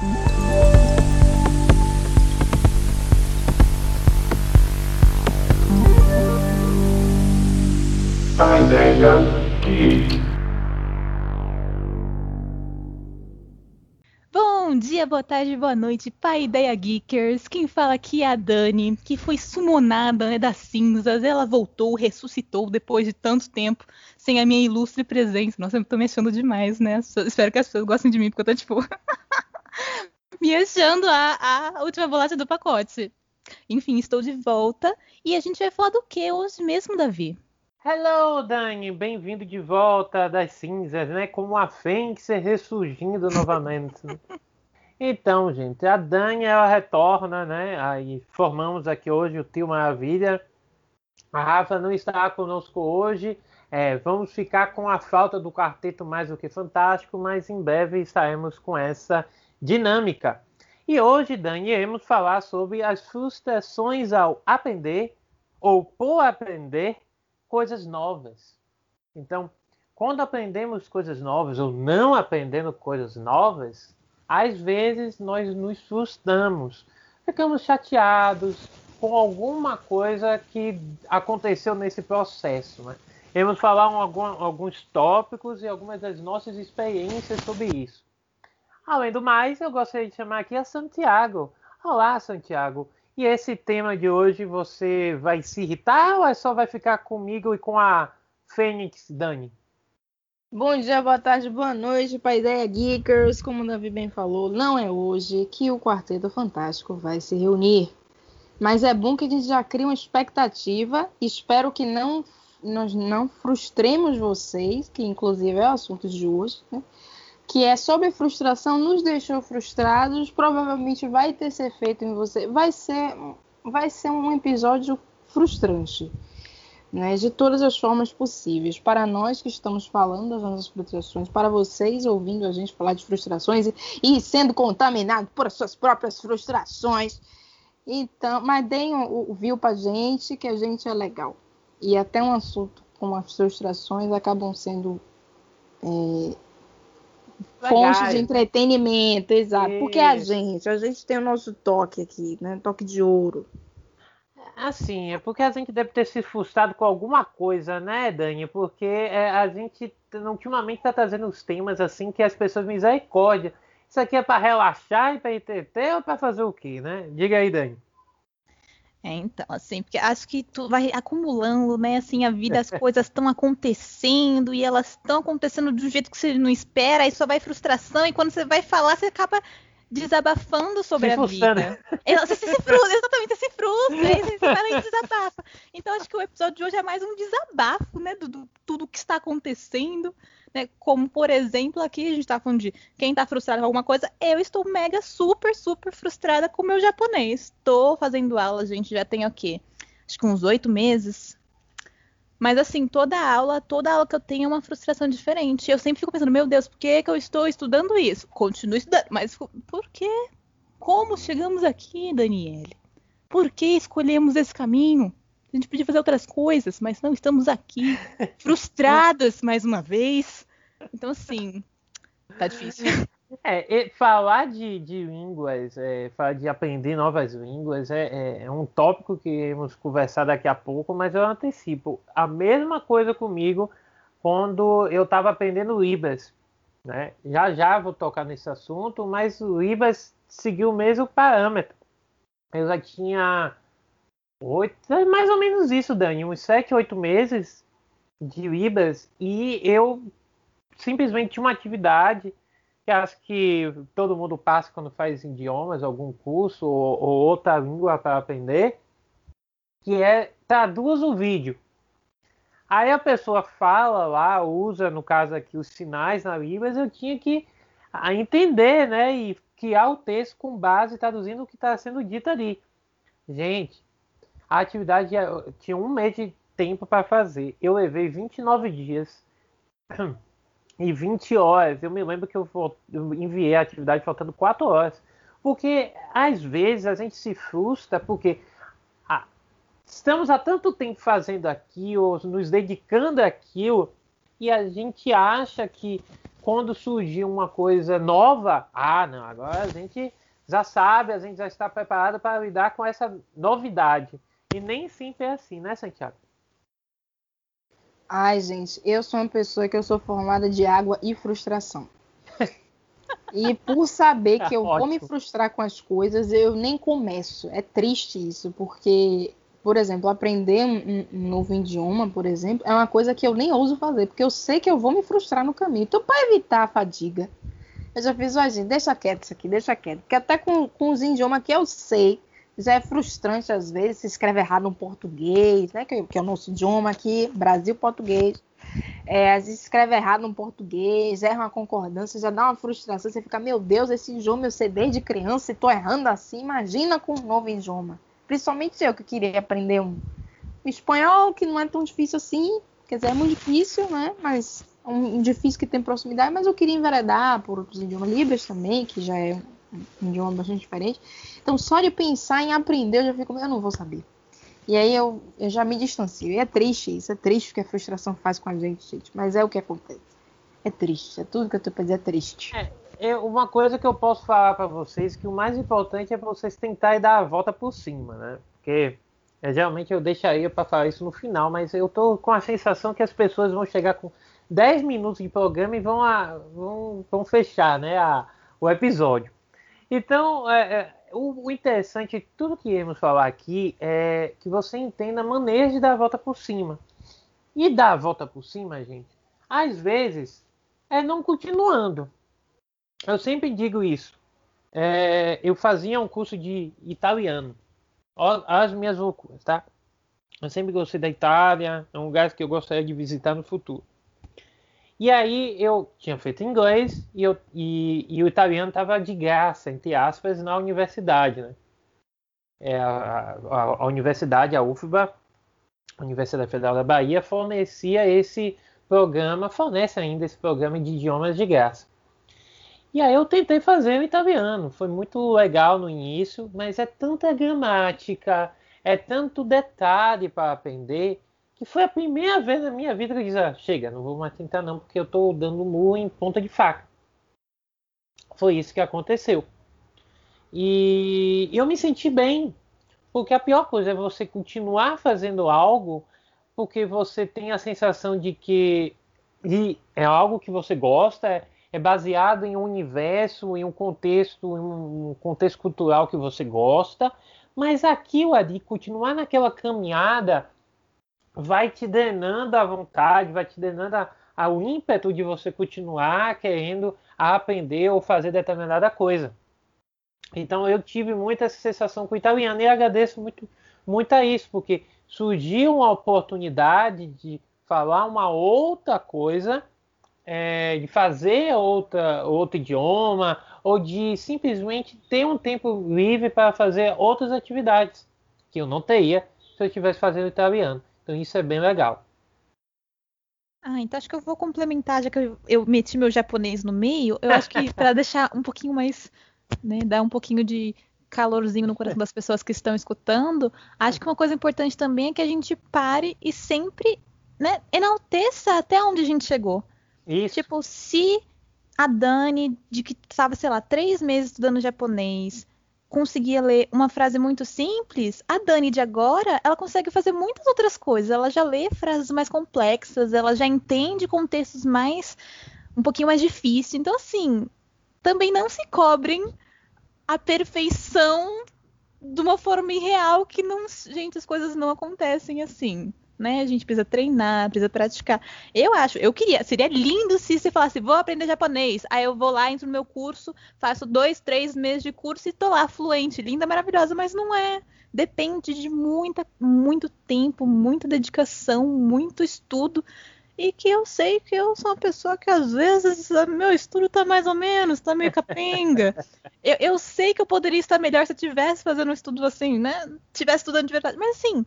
Bom dia, boa tarde, boa noite, pai Ideia Geekers. Quem fala aqui é a Dani, que foi sumonada né, das cinzas. Ela voltou, ressuscitou depois de tanto tempo sem a minha ilustre presença. Nossa, eu tô me achando demais, né? Espero que as pessoas gostem de mim, porque eu tô tipo. me achando a, a última bolacha do pacote. Enfim, estou de volta e a gente vai falar do que hoje mesmo, Davi? Hello, Dani, bem-vindo de volta das cinzas, né? Como a fênix ressurgindo novamente. então, gente, a Dani ela retorna, né? Aí formamos aqui hoje o Tio Maravilha. A Rafa não está conosco hoje. É, vamos ficar com a falta do quarteto mais do que fantástico, mas em breve estaremos com essa dinâmica. E hoje, Dani, iremos falar sobre as frustrações ao aprender ou por aprender coisas novas. Então, quando aprendemos coisas novas ou não aprendendo coisas novas, às vezes nós nos frustramos, ficamos chateados com alguma coisa que aconteceu nesse processo. Né? Vamos falar um, algum, alguns tópicos e algumas das nossas experiências sobre isso. Além do mais, eu gostaria de chamar aqui a Santiago. Olá, Santiago. E esse tema de hoje você vai se irritar ou é só vai ficar comigo e com a Fênix Dani? Bom dia, boa tarde, boa noite para Ideia Geekers. Como o Davi bem falou, não é hoje que o Quarteto Fantástico vai se reunir. Mas é bom que a gente já crie uma expectativa. Espero que não nós não frustremos vocês, que inclusive é o assunto de hoje. Né? Que é sobre frustração, nos deixou frustrados, provavelmente vai ter ser feito em você, vai ser, vai ser um episódio frustrante, né, de todas as formas possíveis. Para nós que estamos falando das nossas frustrações, para vocês ouvindo a gente falar de frustrações e, e sendo contaminado por suas próprias frustrações. Então, mas deem o, o viu pra gente que a gente é legal. E até um assunto como as frustrações acabam sendo é, fonte de entretenimento, exato. Isso. Porque a gente, a gente tem o nosso toque aqui, né? Toque de ouro. Assim, é porque a gente deve ter se frustrado com alguma coisa, né, Dani? Porque é, a gente ultimamente está trazendo os temas assim que as pessoas misericórdia. Isso aqui é para relaxar e para entreter ou para fazer o quê, né? Diga aí, Dani. É, então, assim, porque acho que tu vai acumulando, né? Assim, a vida, as coisas estão acontecendo e elas estão acontecendo de um jeito que você não espera, aí só vai frustração, e quando você vai falar, você acaba desabafando sobre se a vida. É, você se frustra, exatamente, você se frustra, aí você fala e desabafa. Então, acho que o episódio de hoje é mais um desabafo, né? Do, do tudo que está acontecendo. Né? Como, por exemplo, aqui a gente está falando de quem está frustrado com alguma coisa. Eu estou mega, super, super frustrada com o meu japonês. Estou fazendo aula, gente, já tem o quê? Acho que uns oito meses. Mas assim, toda aula, toda aula que eu tenho é uma frustração diferente. Eu sempre fico pensando, meu Deus, por que, que eu estou estudando isso? Continuo estudando, mas por quê? Como chegamos aqui, Daniele? Por que escolhemos esse caminho? A gente podia fazer outras coisas, mas não estamos aqui, frustradas mais uma vez. Então, assim, tá difícil. É, falar de, de línguas, é, falar de aprender novas línguas é, é, é, um tópico que iremos conversar daqui a pouco, mas eu antecipo. A mesma coisa comigo quando eu estava aprendendo Libras. Né? Já já vou tocar nesse assunto, mas o Libras seguiu o mesmo parâmetro. Eu já tinha oito, é mais ou menos isso, Dani, uns sete, oito meses de Libras e eu simplesmente tinha uma atividade que acho que todo mundo passa quando faz idiomas, algum curso ou, ou outra língua para aprender, que é traduz o vídeo. Aí a pessoa fala lá, usa, no caso aqui, os sinais na Libras, eu tinha que entender, né? E criar o texto com base traduzindo o que está sendo dito ali. Gente, a atividade tinha um mês de tempo para fazer. Eu levei 29 dias e 20 horas. Eu me lembro que eu, enviei a atividade faltando 4 horas. Porque às vezes a gente se frustra porque ah, estamos há tanto tempo fazendo aquilo, nos dedicando àquilo, e a gente acha que quando surgir uma coisa nova, ah, não, agora a gente já sabe, a gente já está preparado para lidar com essa novidade. E nem sempre é assim, né, Santiago? Ai, gente, eu sou uma pessoa que eu sou formada de água e frustração. E por saber que eu vou me frustrar com as coisas, eu nem começo. É triste isso, porque, por exemplo, aprender um, um novo idioma, por exemplo, é uma coisa que eu nem ouso fazer, porque eu sei que eu vou me frustrar no caminho. Então, para evitar a fadiga, eu já fiz, gente, deixa quieto isso aqui, deixa quieto. Porque até com, com os idiomas que eu sei, já é frustrante às vezes, se escreve errado no português, né? Que, que é o nosso idioma aqui, Brasil português. É, às vezes escreve errado no português, erra uma concordância, já dá uma frustração, você fica, meu Deus, esse idioma eu sei desde criança e tô errando assim, imagina com um novo idioma. Principalmente eu que queria aprender um, um espanhol, que não é tão difícil assim, quer dizer, é muito difícil, né? Mas um difícil que tem proximidade, mas eu queria enveredar por outros idiomas libras também, que já é um idioma bastante diferente. Então, só de pensar em aprender, eu já fico, eu não vou saber. E aí eu, eu já me distancio. E é triste isso, é triste o que a frustração faz com a gente, gente. Mas é o que acontece. É triste, é tudo que eu tô pra dizer é triste. É, é uma coisa que eu posso falar para vocês, que o mais importante é vocês tentarem dar a volta por cima, né? Porque é, geralmente eu deixaria para falar isso no final, mas eu tô com a sensação que as pessoas vão chegar com 10 minutos de programa e vão, a, vão, vão fechar né, a, o episódio. Então, é, é, o, o, interessante de tudo que iremos falar aqui é que você entenda maneiras de dar a volta por cima. E dar a volta por cima, gente, às vezes é não continuando. Eu sempre digo isso. É, eu fazia um curso de italiano. As minhas loucuras, tá? Eu sempre gostei da Itália, é um lugar que eu gostaria de visitar no futuro. E aí eu tinha feito inglês e, eu, e, e o italiano estava de graça, entre aspas, na universidade. Né? É, a, a, a, universidade, a UFBA, a Universidade Federal da Bahia, fornecia esse programa, fornece ainda esse programa de idiomas de graça. E aí eu tentei fazer o italiano, foi muito legal no início, mas é tanta gramática, é tanto detalhe para aprender que foi a primeira vez na minha vida que eu disse, ah, chega, não vou mais tentar não, porque eu estou dando murro em ponta de faca. Foi isso que aconteceu. E eu me senti bem, porque a pior coisa é você continuar fazendo algo porque você tem a sensação de que é algo que você gosta, é, é baseado em um universo, em um contexto, em um contexto cultural que você gosta, mas aquilo ali, continuar naquela caminhada vai te drenando a vontade, vai te drenando a, ao ímpeto de você continuar querendo aprender ou fazer determinada coisa. Então eu tive muita essa sensação com o italiano e agradeço muito, muito a isso, porque surgiu uma oportunidade de falar uma outra coisa, é, de fazer outra, outro idioma, ou de simplesmente ter um tempo livre para fazer outras atividades que eu não teria se eu estivesse fazendo italiano. Então isso é bem legal. Ah, então acho que eu vou complementar, já que eu, eu meti meu japonês no meio, eu acho que para deixar um pouquinho mais, né, dar um pouquinho de calorzinho no coração das pessoas que estão escutando, acho que uma coisa importante também é que a gente pare e sempre, né, enalteça até onde a gente chegou. Isso. Tipo, se a Dani, de que estava, sei lá, três meses estudando japonês, conseguia ler uma frase muito simples, a Dani de agora, ela consegue fazer muitas outras coisas. Ela já lê frases mais complexas, ela já entende contextos mais um pouquinho mais difíceis. Então assim, também não se cobrem a perfeição de uma forma irreal que não, gente, as coisas não acontecem assim né? A gente precisa treinar, precisa praticar. Eu acho, eu queria, seria lindo se você falasse, vou aprender japonês. Aí eu vou lá, entro no meu curso, faço dois, três meses de curso e tô lá fluente, linda, maravilhosa, mas não é. Depende de muita, muito tempo, muita dedicação, muito estudo. E que eu sei que eu sou uma pessoa que às vezes meu estudo tá mais ou menos, tá meio capenga. eu, eu sei que eu poderia estar melhor se eu tivesse fazendo um estudo assim, né? Tivesse estudando de verdade. Mas assim,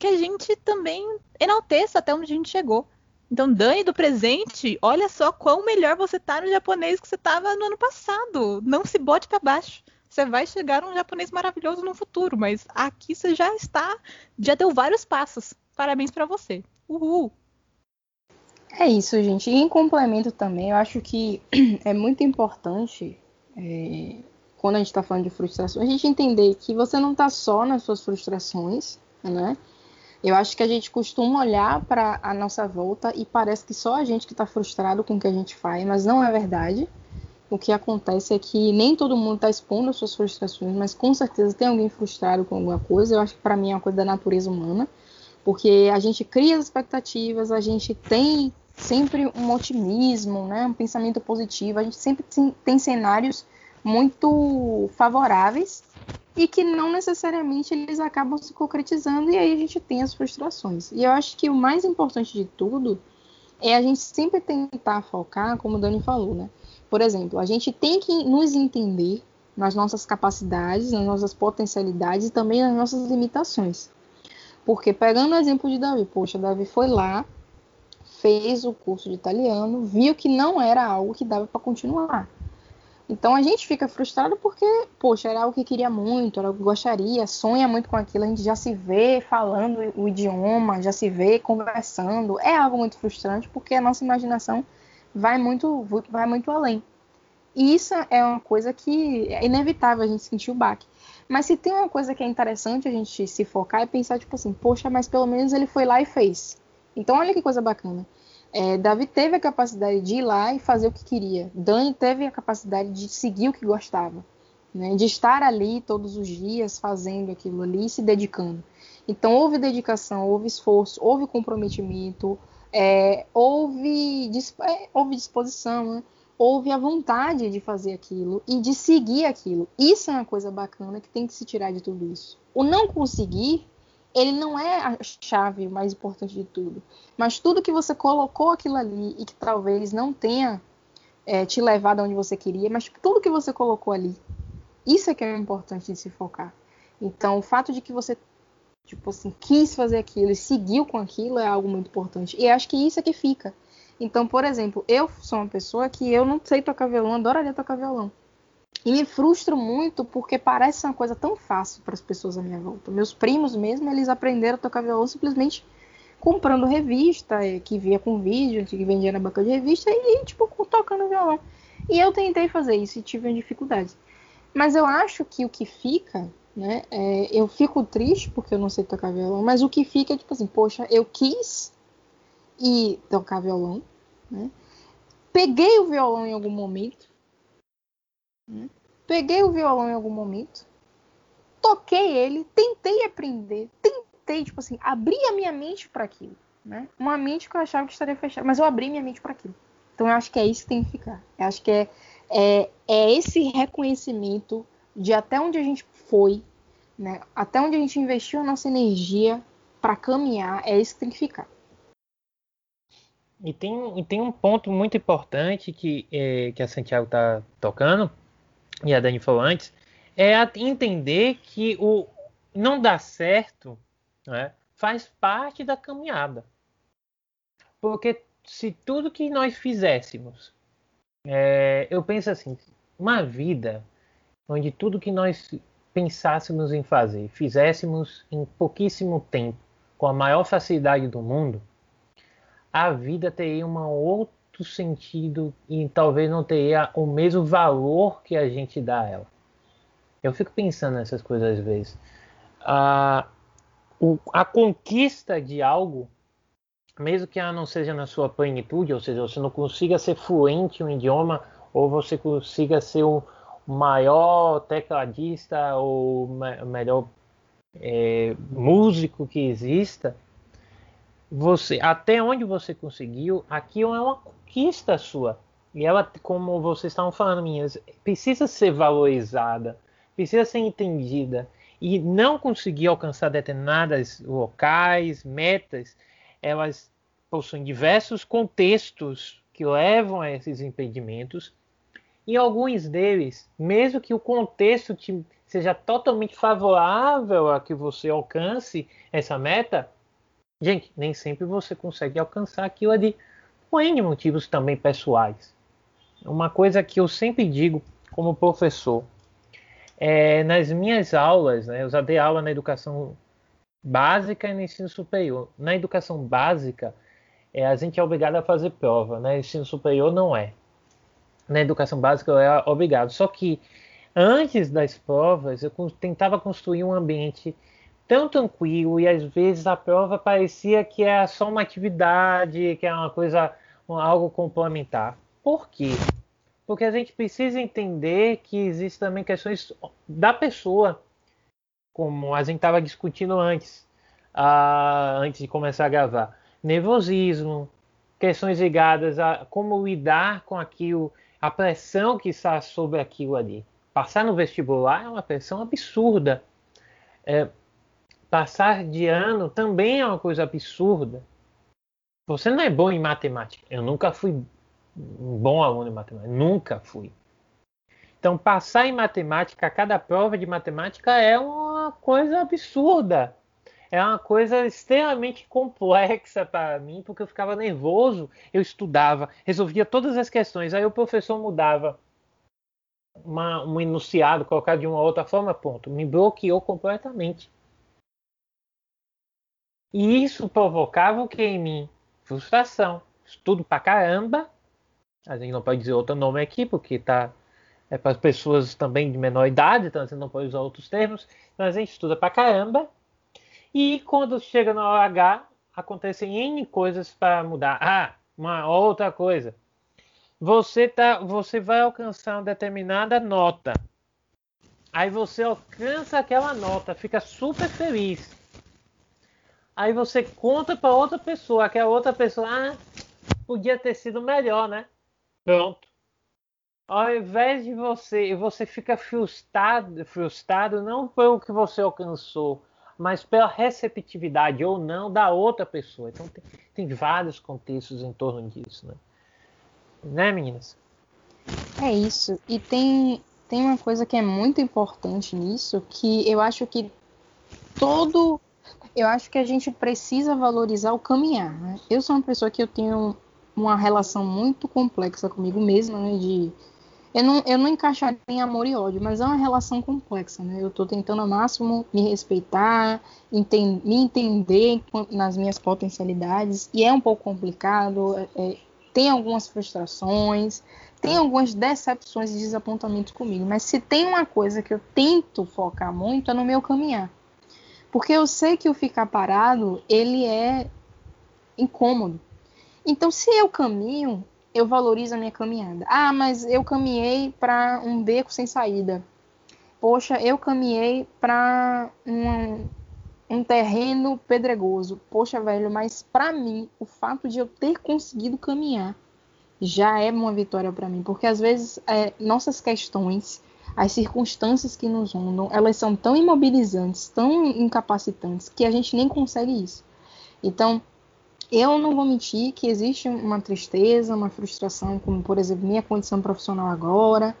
que a gente também enalteça até onde a gente chegou. Então, Dani do presente, olha só quão melhor você tá no japonês que você tava no ano passado. Não se bote para baixo. Você vai chegar num japonês maravilhoso no futuro, mas aqui você já está, já deu vários passos. Parabéns para você. Uhul. É isso, gente. E em complemento também, eu acho que é muito importante, é, quando a gente está falando de frustração, a gente entender que você não está só nas suas frustrações, né? Eu acho que a gente costuma olhar para a nossa volta e parece que só a gente que está frustrado com o que a gente faz, mas não é verdade. O que acontece é que nem todo mundo está expondo as suas frustrações, mas com certeza tem alguém frustrado com alguma coisa. Eu acho que para mim é uma coisa da natureza humana, porque a gente cria as expectativas, a gente tem sempre um otimismo, né, um pensamento positivo, a gente sempre tem cenários muito favoráveis e que não necessariamente eles acabam se concretizando e aí a gente tem as frustrações. E eu acho que o mais importante de tudo é a gente sempre tentar focar, como o Dani falou, né? Por exemplo, a gente tem que nos entender nas nossas capacidades, nas nossas potencialidades e também nas nossas limitações. Porque pegando o exemplo de Davi, poxa, Davi foi lá, fez o curso de italiano, viu que não era algo que dava para continuar. Então a gente fica frustrado porque, poxa, era algo que queria muito, era algo que gostaria, sonha muito com aquilo, a gente já se vê falando o idioma, já se vê conversando. É algo muito frustrante porque a nossa imaginação vai muito, vai muito além. E isso é uma coisa que é inevitável a gente sentir o baque. Mas se tem uma coisa que é interessante a gente se focar é pensar, tipo assim, poxa, mas pelo menos ele foi lá e fez. Então olha que coisa bacana. É, Davi teve a capacidade de ir lá e fazer o que queria. Dani teve a capacidade de seguir o que gostava, né? de estar ali todos os dias fazendo aquilo ali se dedicando. Então houve dedicação, houve esforço, houve comprometimento, é, houve, é, houve disposição, né? houve a vontade de fazer aquilo e de seguir aquilo. Isso é uma coisa bacana que tem que se tirar de tudo isso. O não conseguir ele não é a chave mais importante de tudo. Mas tudo que você colocou aquilo ali e que talvez não tenha é, te levado aonde você queria, mas tudo que você colocou ali, isso é que é importante de se focar. Então, o fato de que você, tipo assim, quis fazer aquilo e seguiu com aquilo é algo muito importante. E acho que isso é que fica. Então, por exemplo, eu sou uma pessoa que eu não sei tocar violão, adoraria tocar violão. E me frustro muito porque parece uma coisa tão fácil para as pessoas à minha volta. Meus primos mesmo, eles aprenderam a tocar violão simplesmente comprando revista, eh, que via com vídeo, que vendia na banca de revista e, tipo, tocando violão. E eu tentei fazer isso e tive dificuldades. Mas eu acho que o que fica, né, é, eu fico triste porque eu não sei tocar violão, mas o que fica é tipo assim, poxa, eu quis ir tocar violão, né? Peguei o violão em algum momento, né? Peguei o violão em algum momento, toquei ele, tentei aprender, tentei, tipo assim, abrir a minha mente para aquilo. Né? Uma mente que eu achava que estaria fechada, mas eu abri minha mente para aquilo. Então eu acho que é isso que tem que ficar. Eu acho que é, é, é esse reconhecimento de até onde a gente foi, né? até onde a gente investiu a nossa energia para caminhar, é isso que tem que ficar. E tem, e tem um ponto muito importante que, é, que a Santiago está tocando, e a Dani falou antes, é entender que o não dar certo né, faz parte da caminhada. Porque se tudo que nós fizéssemos, é, eu penso assim, uma vida onde tudo que nós pensássemos em fazer, fizéssemos em pouquíssimo tempo, com a maior facilidade do mundo, a vida teria um outro sentido e talvez não teria o mesmo valor que a gente dá a ela. Eu fico pensando nessas coisas às vezes. A, o, a conquista de algo, mesmo que ela não seja na sua plenitude, ou seja, você não consiga ser fluente em um idioma, ou você consiga ser o maior tecladista ou melhor é, músico que exista, você até onde você conseguiu, aquilo é uma conquista sua. E ela, como vocês estavam falando, minhas, precisa ser valorizada, precisa ser entendida. E não conseguir alcançar determinadas locais, metas, elas possuem diversos contextos que levam a esses impedimentos. E alguns deles, mesmo que o contexto te seja totalmente favorável a que você alcance essa meta, Gente, nem sempre você consegue alcançar aquilo ali por N motivos também pessoais. Uma coisa que eu sempre digo como professor, é, nas minhas aulas, né, eu já dei aula na educação básica e no ensino superior. Na educação básica, é, a gente é obrigado a fazer prova, né? Ensino superior não é. Na educação básica eu é obrigado. Só que antes das provas eu tentava construir um ambiente tão tranquilo e às vezes a prova parecia que é só uma atividade, que é uma coisa, algo complementar. Por quê? Porque a gente precisa entender que existem também questões da pessoa, como a gente estava discutindo antes, antes de começar a gravar nervosismo, questões ligadas a como lidar com aquilo, a pressão que está sobre aquilo ali. Passar no vestibular é uma pressão absurda. É, passar de ano também é uma coisa absurda. Você não é bom em matemática. Eu nunca fui um bom aluno em matemática. Nunca fui. Então, passar em matemática, cada prova de matemática é uma coisa absurda é uma coisa extremamente complexa para mim, porque eu ficava nervoso, eu estudava, resolvia todas as questões, aí o professor mudava uma, um enunciado, colocar de uma outra forma, ponto. Me bloqueou completamente. E isso provocava o que em mim? Frustração. Estudo pra caramba. A gente não pode dizer outro nome aqui, porque tá é para as pessoas também de menor idade, então gente não pode usar outros termos. Então a gente estuda pra caramba e quando chega na hora H, acontecem N coisas para mudar. Ah, uma outra coisa. Você, tá, você vai alcançar uma determinada nota. Aí você alcança aquela nota, fica super feliz. Aí você conta para outra pessoa, que a outra pessoa, ah, podia ter sido melhor, né? Pronto. Ao invés de você, você fica frustrado, frustrado não pelo que você alcançou, mas pela receptividade ou não da outra pessoa. Então tem, tem vários contextos em torno disso, né? Né, meninas? É isso. E tem, tem uma coisa que é muito importante nisso, que eu acho que todo. Eu acho que a gente precisa valorizar o caminhar. Né? Eu sou uma pessoa que eu tenho uma relação muito complexa comigo mesma, né? De eu não, eu não encaixaria em amor e ódio, mas é uma relação complexa, né? Eu estou tentando ao máximo me respeitar, me entender nas minhas potencialidades, e é um pouco complicado, é, é, tem algumas frustrações, tem algumas decepções e desapontamentos comigo, mas se tem uma coisa que eu tento focar muito é no meu caminhar. Porque eu sei que o ficar parado, ele é incômodo. Então, se eu caminho, eu valorizo a minha caminhada. Ah, mas eu caminhei para um beco sem saída. Poxa, eu caminhei para um, um terreno pedregoso. Poxa, velho, mas para mim, o fato de eu ter conseguido caminhar já é uma vitória para mim, porque às vezes é, nossas questões, as circunstâncias que nos rondam, elas são tão imobilizantes, tão incapacitantes, que a gente nem consegue isso. Então, eu não vou mentir que existe uma tristeza, uma frustração, como por exemplo minha condição profissional agora,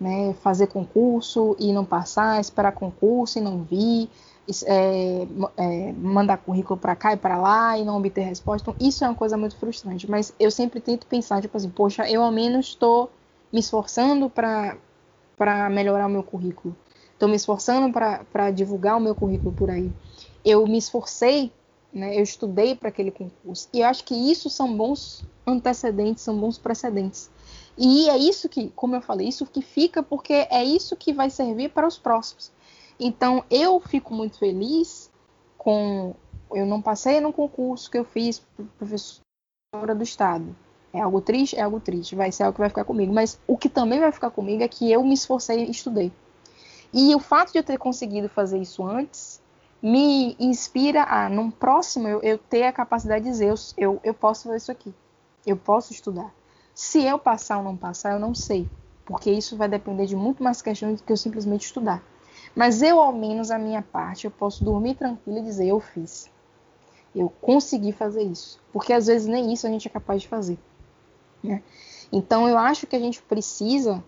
né, fazer concurso e não passar, esperar concurso e não vir, é, é, mandar currículo para cá e para lá e não obter resposta. Então, isso é uma coisa muito frustrante. Mas eu sempre tento pensar, tipo assim, poxa, eu ao menos estou me esforçando para melhorar o meu currículo. Estou me esforçando para divulgar o meu currículo por aí. Eu me esforcei né? Eu estudei para aquele concurso. E eu acho que isso são bons antecedentes, são bons precedentes. E é isso que, como eu falei, isso que fica porque é isso que vai servir para os próximos. Então, eu fico muito feliz com. Eu não passei no concurso que eu fiz professora do Estado. É algo triste? É algo triste. Vai ser algo que vai ficar comigo. Mas o que também vai ficar comigo é que eu me esforcei e estudei. E o fato de eu ter conseguido fazer isso antes me inspira a, num próximo, eu, eu ter a capacidade de dizer, eu, eu, posso fazer isso aqui, eu posso estudar. Se eu passar ou não passar, eu não sei, porque isso vai depender de muito mais questões do que eu simplesmente estudar. Mas eu, ao menos, a minha parte, eu posso dormir tranquilo e dizer, eu fiz. Eu consegui fazer isso. Porque às vezes nem isso a gente é capaz de fazer. Né? Então eu acho que a gente precisa,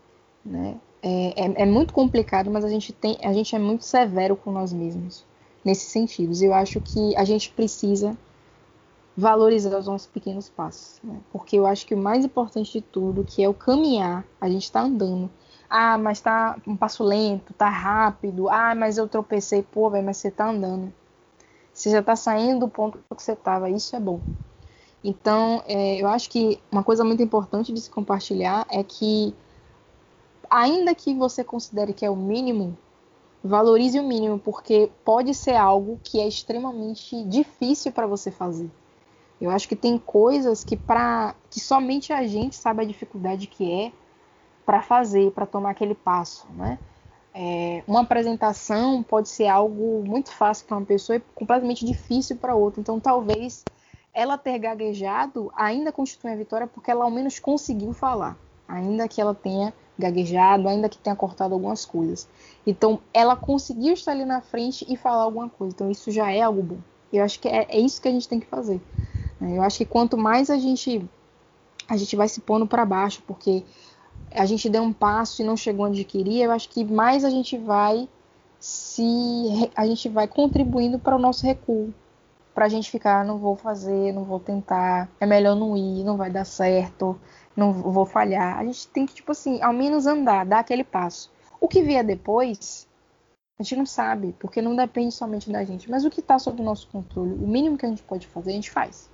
né? É, é, é muito complicado, mas a gente, tem, a gente é muito severo com nós mesmos nesses sentidos. Eu acho que a gente precisa valorizar os nossos pequenos passos, né? porque eu acho que o mais importante de tudo, que é o caminhar, a gente está andando. Ah, mas tá um passo lento, tá rápido. Ah, mas eu tropecei, pô, velho, mas você tá andando. Você já tá saindo do ponto que você tava, isso é bom. Então, é, eu acho que uma coisa muito importante de se compartilhar é que, ainda que você considere que é o mínimo, valorize o mínimo, porque pode ser algo que é extremamente difícil para você fazer. Eu acho que tem coisas que para que somente a gente sabe a dificuldade que é para fazer, para tomar aquele passo, né? É, uma apresentação pode ser algo muito fácil para uma pessoa e completamente difícil para outra. Então, talvez ela ter gaguejado ainda constitui a vitória porque ela ao menos conseguiu falar, ainda que ela tenha gaguejado, ainda que tenha cortado algumas coisas. Então, ela conseguiu estar ali na frente e falar alguma coisa. Então, isso já é algo bom. Eu acho que é, é isso que a gente tem que fazer. Eu acho que quanto mais a gente a gente vai se pondo para baixo, porque a gente deu um passo e não chegou onde queria, eu acho que mais a gente vai se a gente vai contribuindo para o nosso recuo, para a gente ficar, não vou fazer, não vou tentar, é melhor não ir, não vai dar certo, não vou falhar. A gente tem que tipo assim, ao menos andar, dar aquele passo. O que vier depois, a gente não sabe, porque não depende somente da gente. Mas o que está sob o nosso controle, o mínimo que a gente pode fazer, a gente faz.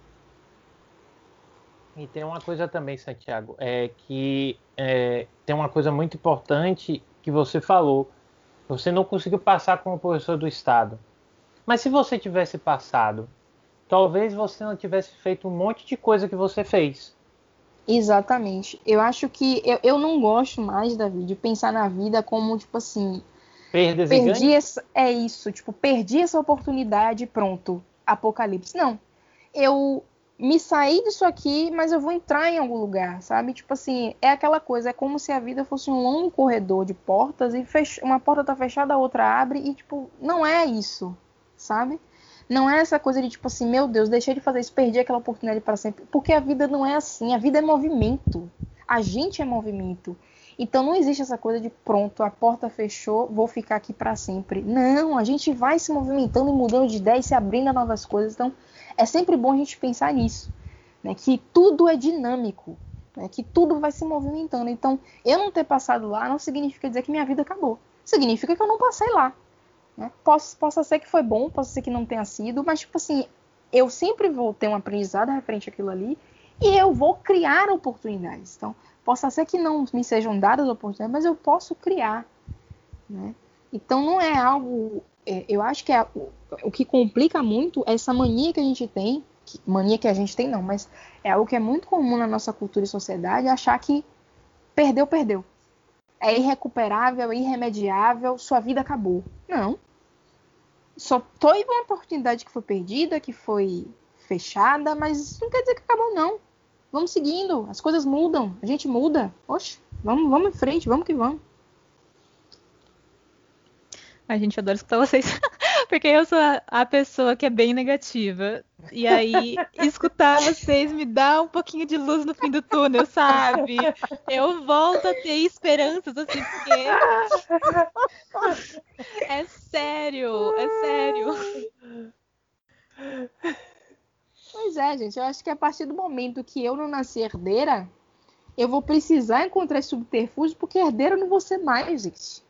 E tem uma coisa também, Santiago, é que é, tem uma coisa muito importante que você falou. Você não conseguiu passar como professor do Estado. Mas se você tivesse passado, talvez você não tivesse feito um monte de coisa que você fez. Exatamente. Eu acho que eu, eu não gosto mais, Davi, de pensar na vida como, tipo assim. Perdas perdi essa, É isso, tipo, perdi essa oportunidade, pronto. Apocalipse. Não. Eu me sair disso aqui, mas eu vou entrar em algum lugar, sabe? Tipo assim, é aquela coisa, é como se a vida fosse um longo corredor de portas e fech... uma porta tá fechada, a outra abre e tipo, não é isso, sabe? Não é essa coisa de tipo assim, meu Deus, deixei de fazer isso, perdi aquela oportunidade para sempre, porque a vida não é assim, a vida é movimento. A gente é movimento. Então não existe essa coisa de pronto, a porta fechou, vou ficar aqui para sempre. Não, a gente vai se movimentando e mudando de ideia e se abrindo a novas coisas. Então, é sempre bom a gente pensar nisso, né? Que tudo é dinâmico, né? que tudo vai se movimentando. Então, eu não ter passado lá não significa dizer que minha vida acabou. Significa que eu não passei lá. Né? Posso, possa ser que foi bom, possa ser que não tenha sido, mas tipo assim, eu sempre vou ter um aprendizado referente àquilo ali e eu vou criar oportunidades. Então, possa ser que não me sejam dadas oportunidades, mas eu posso criar. Né? Então, não é algo. É, eu acho que é, o que complica muito é essa mania que a gente tem, mania que a gente tem não, mas é algo que é muito comum na nossa cultura e sociedade, achar que perdeu, perdeu. É irrecuperável, irremediável, sua vida acabou. Não. Só teve uma oportunidade que foi perdida, que foi fechada, mas isso não quer dizer que acabou, não. Vamos seguindo, as coisas mudam, a gente muda. Oxe, vamos, vamos em frente, vamos que vamos. A gente adora escutar vocês. Porque eu sou a, a, pessoa que é bem negativa. E aí, escutar vocês me dá um pouquinho de luz no fim do túnel, sabe? Eu volto a ter esperanças, assim, porque. É sério, é sério. Pois é, gente. Eu acho que a partir do momento que eu não nasci herdeira, eu vou precisar encontrar subterfúgio, porque herdeira eu não vou ser mais, gente.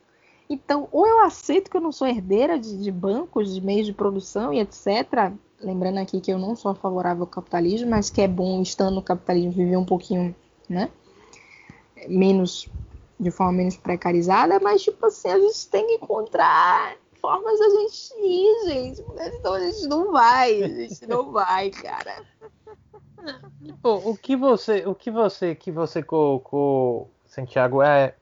Então, ou eu aceito que eu não sou herdeira de, de, bancos, de meios de produção e etc. Lembrando aqui que eu não sou favorável ao capitalismo, mas que é bom, estando no capitalismo, viver um pouquinho, né? Menos, de forma menos precarizada, mas, tipo assim, a gente tem que encontrar formas da gente ir, gente. Então a gente não vai, a gente não vai, cara. Pô, o que você, o que você, que você colocou, Santiago, é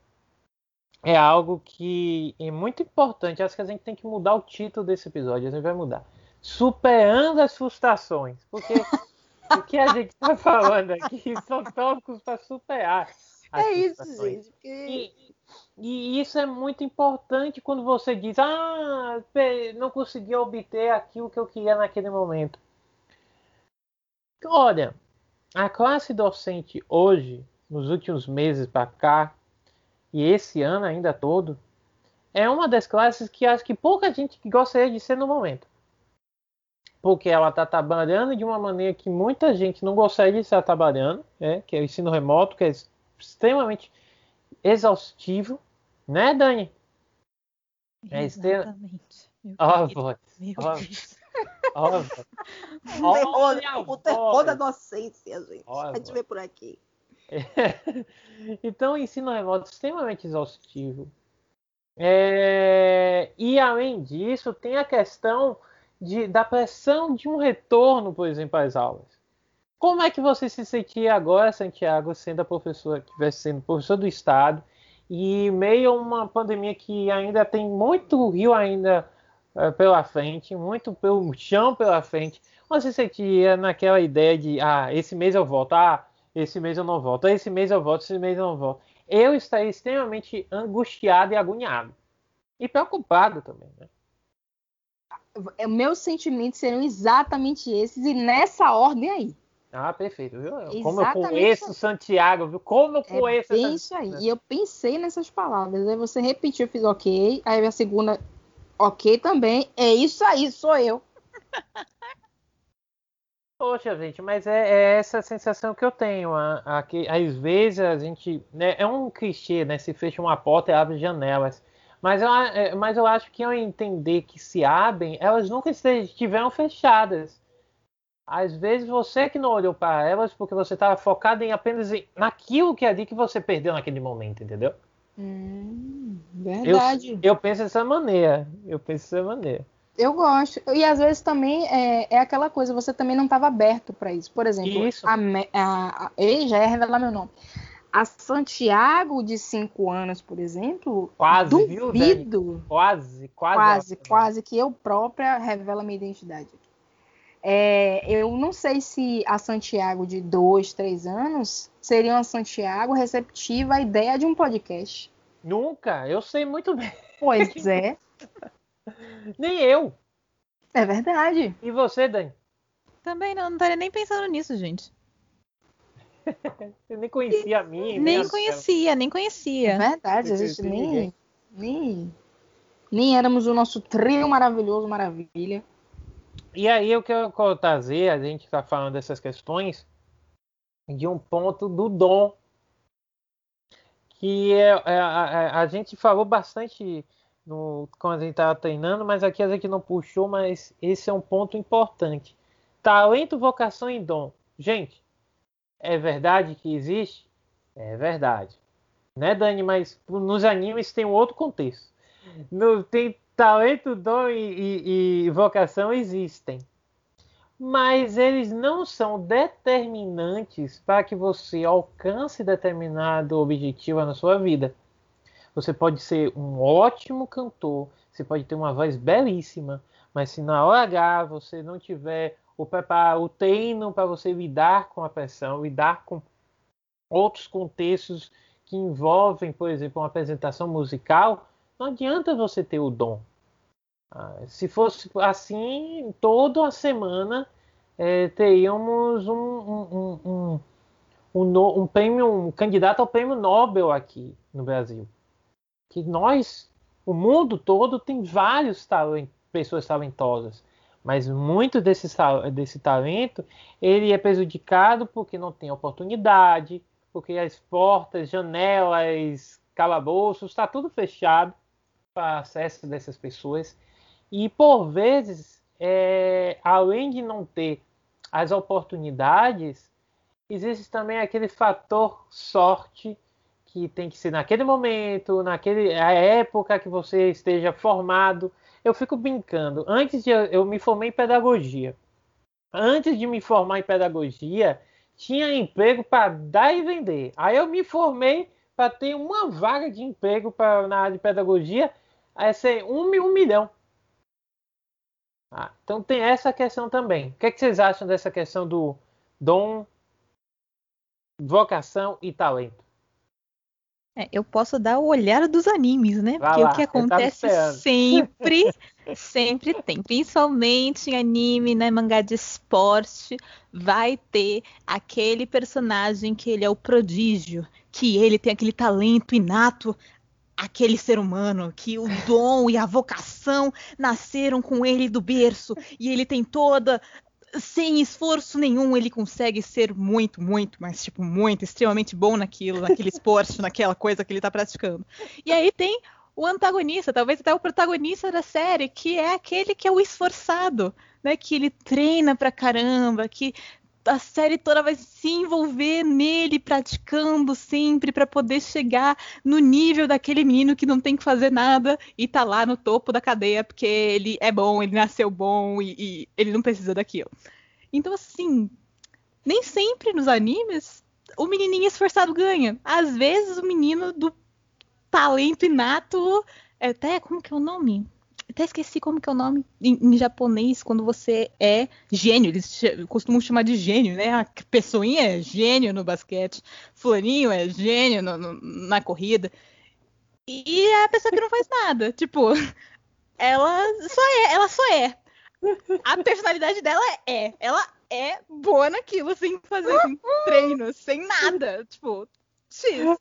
é algo que é muito importante. Acho que a gente tem que mudar o título desse episódio. A gente vai mudar. Superando as frustrações. Porque o que a gente está falando aqui são tópicos para superar. é isso, gente. E, e, isso é muito importante quando você diz: Ah, não consegui obter aquilo que eu queria naquele momento. Olha, a classe docente hoje, nos últimos meses para cá, e esse ano ainda todo, é uma das classes que acho que pouca gente gostaria de ser no momento. Porque ela está trabalhando de uma maneira que muita gente não gostaria de estar trabalhando, né? que é o ensino remoto, que é extremamente exaustivo, né, Dani? É extremamente. Ó, voz. Olha, O terror, da docência, gente. Olha a gente vê por aqui. então, ensino remoto extremamente exaustivo. É, E além disso, tem a questão de, da pressão de um retorno, por exemplo, às aulas. Como é que você se sentia agora, Santiago, sendo a professora, tivesse sendo professor do Estado, e meio a uma pandemia que ainda tem muito rio ainda eh, pela frente, muito pelo chão pela frente, você se sentia naquela ideia de, ah, esse mês eu volto, ah, esse mês eu não volto, esse mês eu volto, esse mês eu não volto. Eu estaria extremamente angustiado e agoniado. E preocupado também, né? É, Meus sentimentos seriam exatamente esses e nessa ordem aí. Ah, perfeito, viu? Como eu conheço isso. Santiago, viu? Como eu É conheço essa- isso aí. E eu pensei nessas palavras. Aí você repetiu, eu fiz ok. Aí a segunda, ok também. É isso aí, sou eu. Poxa, gente, mas é, é essa sensação que eu tenho. A, a, que, às vezes a gente. Né, é um clichê, né? Se fecha uma porta e abre janelas. Mas eu, é, mas eu acho que ao entender que se abrem, elas nunca estiveram fechadas. Às vezes você que não olhou para elas porque você estava focado em apenas em, naquilo que é ali que você perdeu naquele momento, entendeu? Hum, Eu, verdade. eu penso dessa maneira. Eu penso dessa maneira. Eu gosto. E às vezes também é, é aquela coisa, você também não estava aberto para isso. Por exemplo, Isso. a, a, a, ei, já ia revelar meu nome. A Santiago de 5 anos, por exemplo, Quase, viu, duvido, Quase, quase. quase, ela- quase que eu própria revela minha identidade. É, eu não sei se a Santiago de 2, 3 anos seria uma Santiago receptiva à ideia de um podcast. Nunca, eu sei muito bem. Pois é, Nem eu. é verdade. E você, Dani? Também não, não estaria nem pensando nisso, gente. Você nem conhecia a mim. Nem conhecia, nem É conhecia. verdade, a gente nem, nem, nem éramos o nosso trio maravilhoso, maravilha. E aí eu quero trazer, a gente está falando dessas questões, de um ponto do dom. Que é, é, a, a- a gente falou bastante no, quando a gente estava treinando, mas aqui a gente não puxou, mas esse é um ponto importante. Talento, vocação e dom. Gente, é verdade que existe? É verdade. Né, Dani? Mas nos animes tem um outro contexto. No, tem talento, dom e, e- e vocação existem. Mas eles não são determinantes para que você alcance determinado objetivo na sua vida. Você pode ser um ótimo cantor, você pode ter uma voz belíssima, mas se na hora H você não tiver o preparo, o treino para você lidar com a pressão, lidar com outros contextos que envolvem, por exemplo, uma apresentação musical, não adianta você ter o dom. Ah, se fosse assim, toda a semana eh, teríamos um, um, um, um, um, um prêmio, um candidato ao prêmio Nobel aqui no Brasil. Que nós, o mundo todo, tem vários talen- pessoas talentosas, mas muito desse, desse talento ele é prejudicado porque não tem oportunidade, porque as portas, janelas, calabouços, está tudo fechado para acesso dessas pessoas. E por vezes, é, além de não ter as oportunidades, existe também aquele fator sorte que tem que ser naquele momento, naquele a época que você esteja formado. Eu fico brincando. Antes de eu, eu me formei em pedagogia. Antes de me formar em pedagogia, tinha emprego para dar e vender. Aí eu me formei para ter uma vaga de emprego pra, na área de pedagogia, aí ser um, um milhão. Ah, então tem essa questão também. O que, é que vocês acham dessa questão do dom, vocação e talento? É, eu posso dar o olhar dos animes, né? Vai Porque lá, o que acontece sempre, sempre tem. Principalmente em anime, né? Mangá de esporte, vai ter aquele personagem que ele é o prodígio, que ele tem aquele talento inato, aquele ser humano, que o dom e a vocação nasceram com ele do berço, e ele tem toda sem esforço nenhum, ele consegue ser muito, muito, mas tipo, muito, extremamente bom naquilo, naquele esporte, naquela coisa que ele tá praticando. E aí tem o antagonista, talvez até o protagonista da série, que é aquele que é o esforçado, né, que ele treina pra caramba, que a série toda vai se envolver nele praticando sempre para poder chegar no nível daquele menino que não tem que fazer nada e tá lá no topo da cadeia porque ele é bom, ele nasceu bom e, e ele não precisa daquilo. Então, assim, nem sempre nos animes o menininho esforçado ganha. Às vezes o menino do talento inato, é até como que é o nome? Até esqueci como que é o nome em, em japonês quando você é gênio. Eles costumam chamar de gênio, né? A pessoinha é gênio no basquete, fulaninho é gênio no, no, na corrida. E é a pessoa que não faz nada. Tipo, ela só é, ela só é. A personalidade dela é. Ela é boa naquilo, sem fazer assim, treino, sem nada. Tipo, X.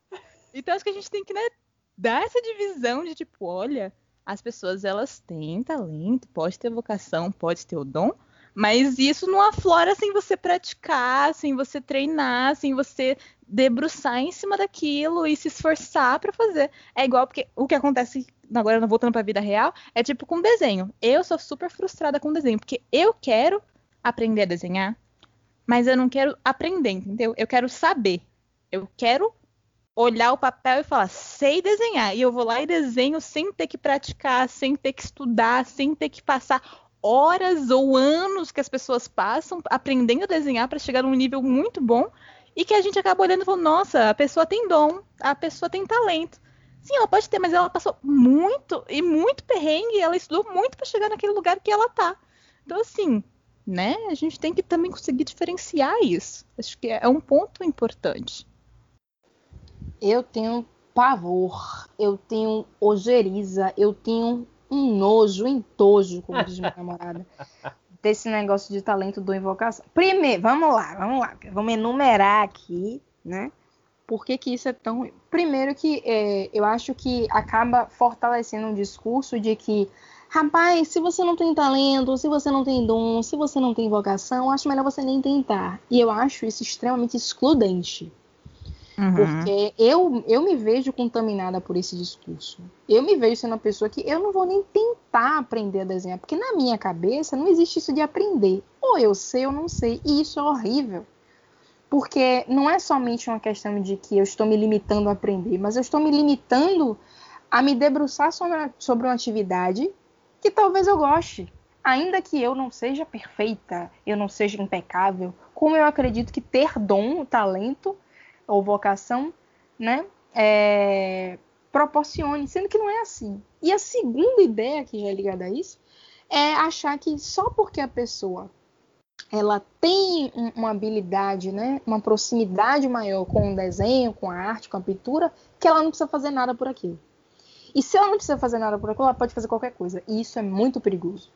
Então acho que a gente tem que né, dar essa divisão de tipo, olha, as pessoas elas têm talento, pode ter vocação, pode ter o dom, mas isso não aflora sem você praticar, sem você treinar, sem você debruçar em cima daquilo e se esforçar para fazer. É igual porque o que acontece agora voltando para a vida real é tipo com desenho. Eu sou super frustrada com desenho porque eu quero aprender a desenhar, mas eu não quero aprender, entendeu? Eu quero saber. Eu quero olhar o papel e falar, sei desenhar. E eu vou lá e desenho sem ter que praticar, sem ter que estudar, sem ter que passar horas ou anos que as pessoas passam aprendendo a desenhar para chegar num nível muito bom e que a gente acaba olhando e falando, nossa, a pessoa tem dom, a pessoa tem talento. Sim, ela pode ter, mas ela passou muito e muito perrengue, ela estudou muito para chegar naquele lugar que ela tá. Então, assim, né, a gente tem que também conseguir diferenciar isso. Acho que é um ponto importante eu tenho pavor, eu tenho ojeriza, eu tenho um nojo, um entojo, como diz minha namorada, desse negócio de talento do invocação. Primeiro, vamos lá, vamos lá, vamos enumerar aqui, né? Por que, que isso é tão ruim? Primeiro que é, eu acho que acaba fortalecendo um discurso de que, rapaz, se você não tem talento, se você não tem dom, se você não tem vocação, acho melhor você nem tentar. E eu acho isso extremamente excludente. Uhum. Porque eu, eu me vejo contaminada por esse discurso. Eu me vejo sendo uma pessoa que eu não vou nem tentar aprender a desenhar, porque na minha cabeça não existe isso de aprender. Ou eu sei ou não sei. E isso é horrível. Porque não é somente uma questão de que eu estou me limitando a aprender, mas eu estou me limitando a me debruçar sobre, sobre uma atividade que talvez eu goste. Ainda que eu não seja perfeita, eu não seja impecável, como eu acredito que ter dom, talento, ou vocação, né, é, proporcione, sendo que não é assim. E a segunda ideia que já é ligada a isso é achar que só porque a pessoa ela tem uma habilidade, né, uma proximidade maior com o desenho, com a arte, com a pintura, que ela não precisa fazer nada por aquilo. E se ela não precisa fazer nada por aquilo, ela pode fazer qualquer coisa. E isso é muito perigoso.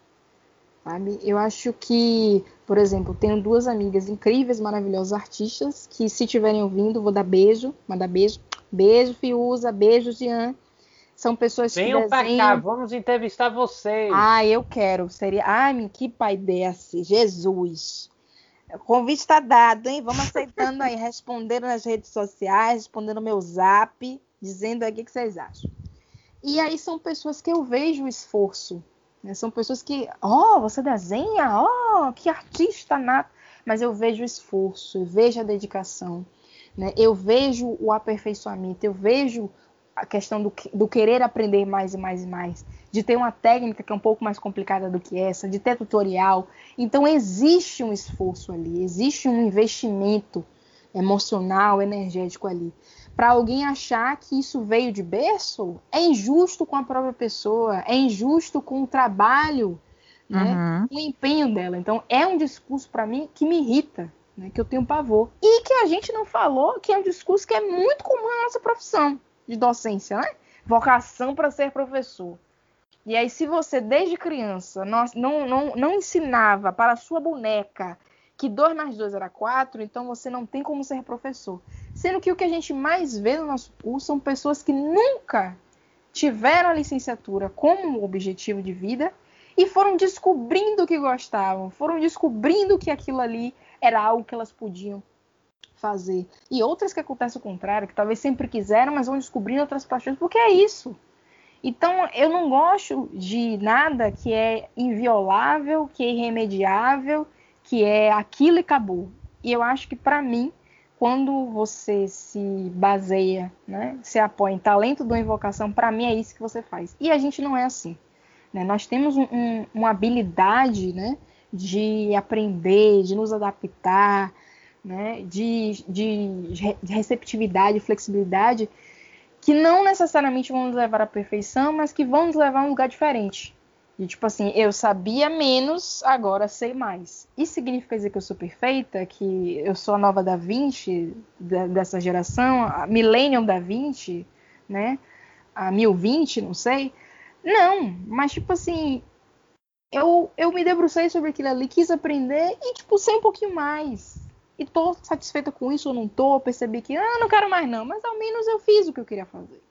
Sabe? Eu acho que, por exemplo, tenho duas amigas incríveis, maravilhosas artistas, que se estiverem ouvindo, vou dar beijo, mandar beijo. Beijo, Fiuza, beijo, Jean. São pessoas Venham que desenham... pra cá, vamos entrevistar vocês. Ah, eu quero. Seria... Ai, que pai desse. Jesus. O convite está dado, hein? Vamos aceitando aí, respondendo nas redes sociais, respondendo no meu zap, dizendo aí o que vocês acham. E aí são pessoas que eu vejo o esforço, né? São pessoas que, oh, você desenha, oh, que artista nato. Mas eu vejo o esforço, eu vejo a dedicação, né? eu vejo o aperfeiçoamento, eu vejo a questão do, do, querer aprender mais e mais e mais, de ter uma técnica que é um pouco mais complicada do que essa, de ter tutorial. Então existe um esforço ali, existe um investimento emocional, energético ali para alguém achar que isso veio de berço, é injusto com a própria pessoa, é injusto com o trabalho, né, uhum. o empenho dela. Então, é um discurso para mim que me irrita, né, que eu tenho pavor. E que a gente não falou que é um discurso que é muito comum na nossa profissão de docência, né? Vocação para ser professor. E aí, se você, desde criança, não, não, não, ensinava para a sua boneca que 2 mais 2 era 4, então você não tem como ser professor. Sendo que o que a gente mais vê no nosso curso são pessoas que nunca tiveram a licenciatura como objetivo de vida e foram descobrindo que gostavam, foram descobrindo que aquilo ali era algo que elas podiam fazer. E outras que acontece o contrário, que talvez sempre quiseram, mas vão descobrindo outras paixões, porque é isso. Então, eu não gosto de nada que é inviolável, que é irremediável, que é aquilo e acabou. E eu acho que, para mim, quando você se baseia, né, se apoia em talento da invocação, para mim é isso que você faz. E a gente não é assim. Né? Nós temos um, um, uma habilidade né, de aprender, de nos adaptar, né, de, de, de receptividade, flexibilidade, que não necessariamente vão nos levar à perfeição, mas que vão nos levar a um lugar diferente. E tipo assim, eu sabia menos, agora sei mais. Isso significa dizer que eu sou perfeita, que eu sou a nova da Vinci dessa geração, a Millennium da Vinci, né? A 1020, não sei. Não, mas tipo assim, eu, eu me debrucei sobre aquilo ali, quis aprender e tipo, sei um pouquinho mais. E tô satisfeita com isso ou não tô, percebi que, ah, não quero mais não, mas ao menos eu fiz o que eu queria fazer.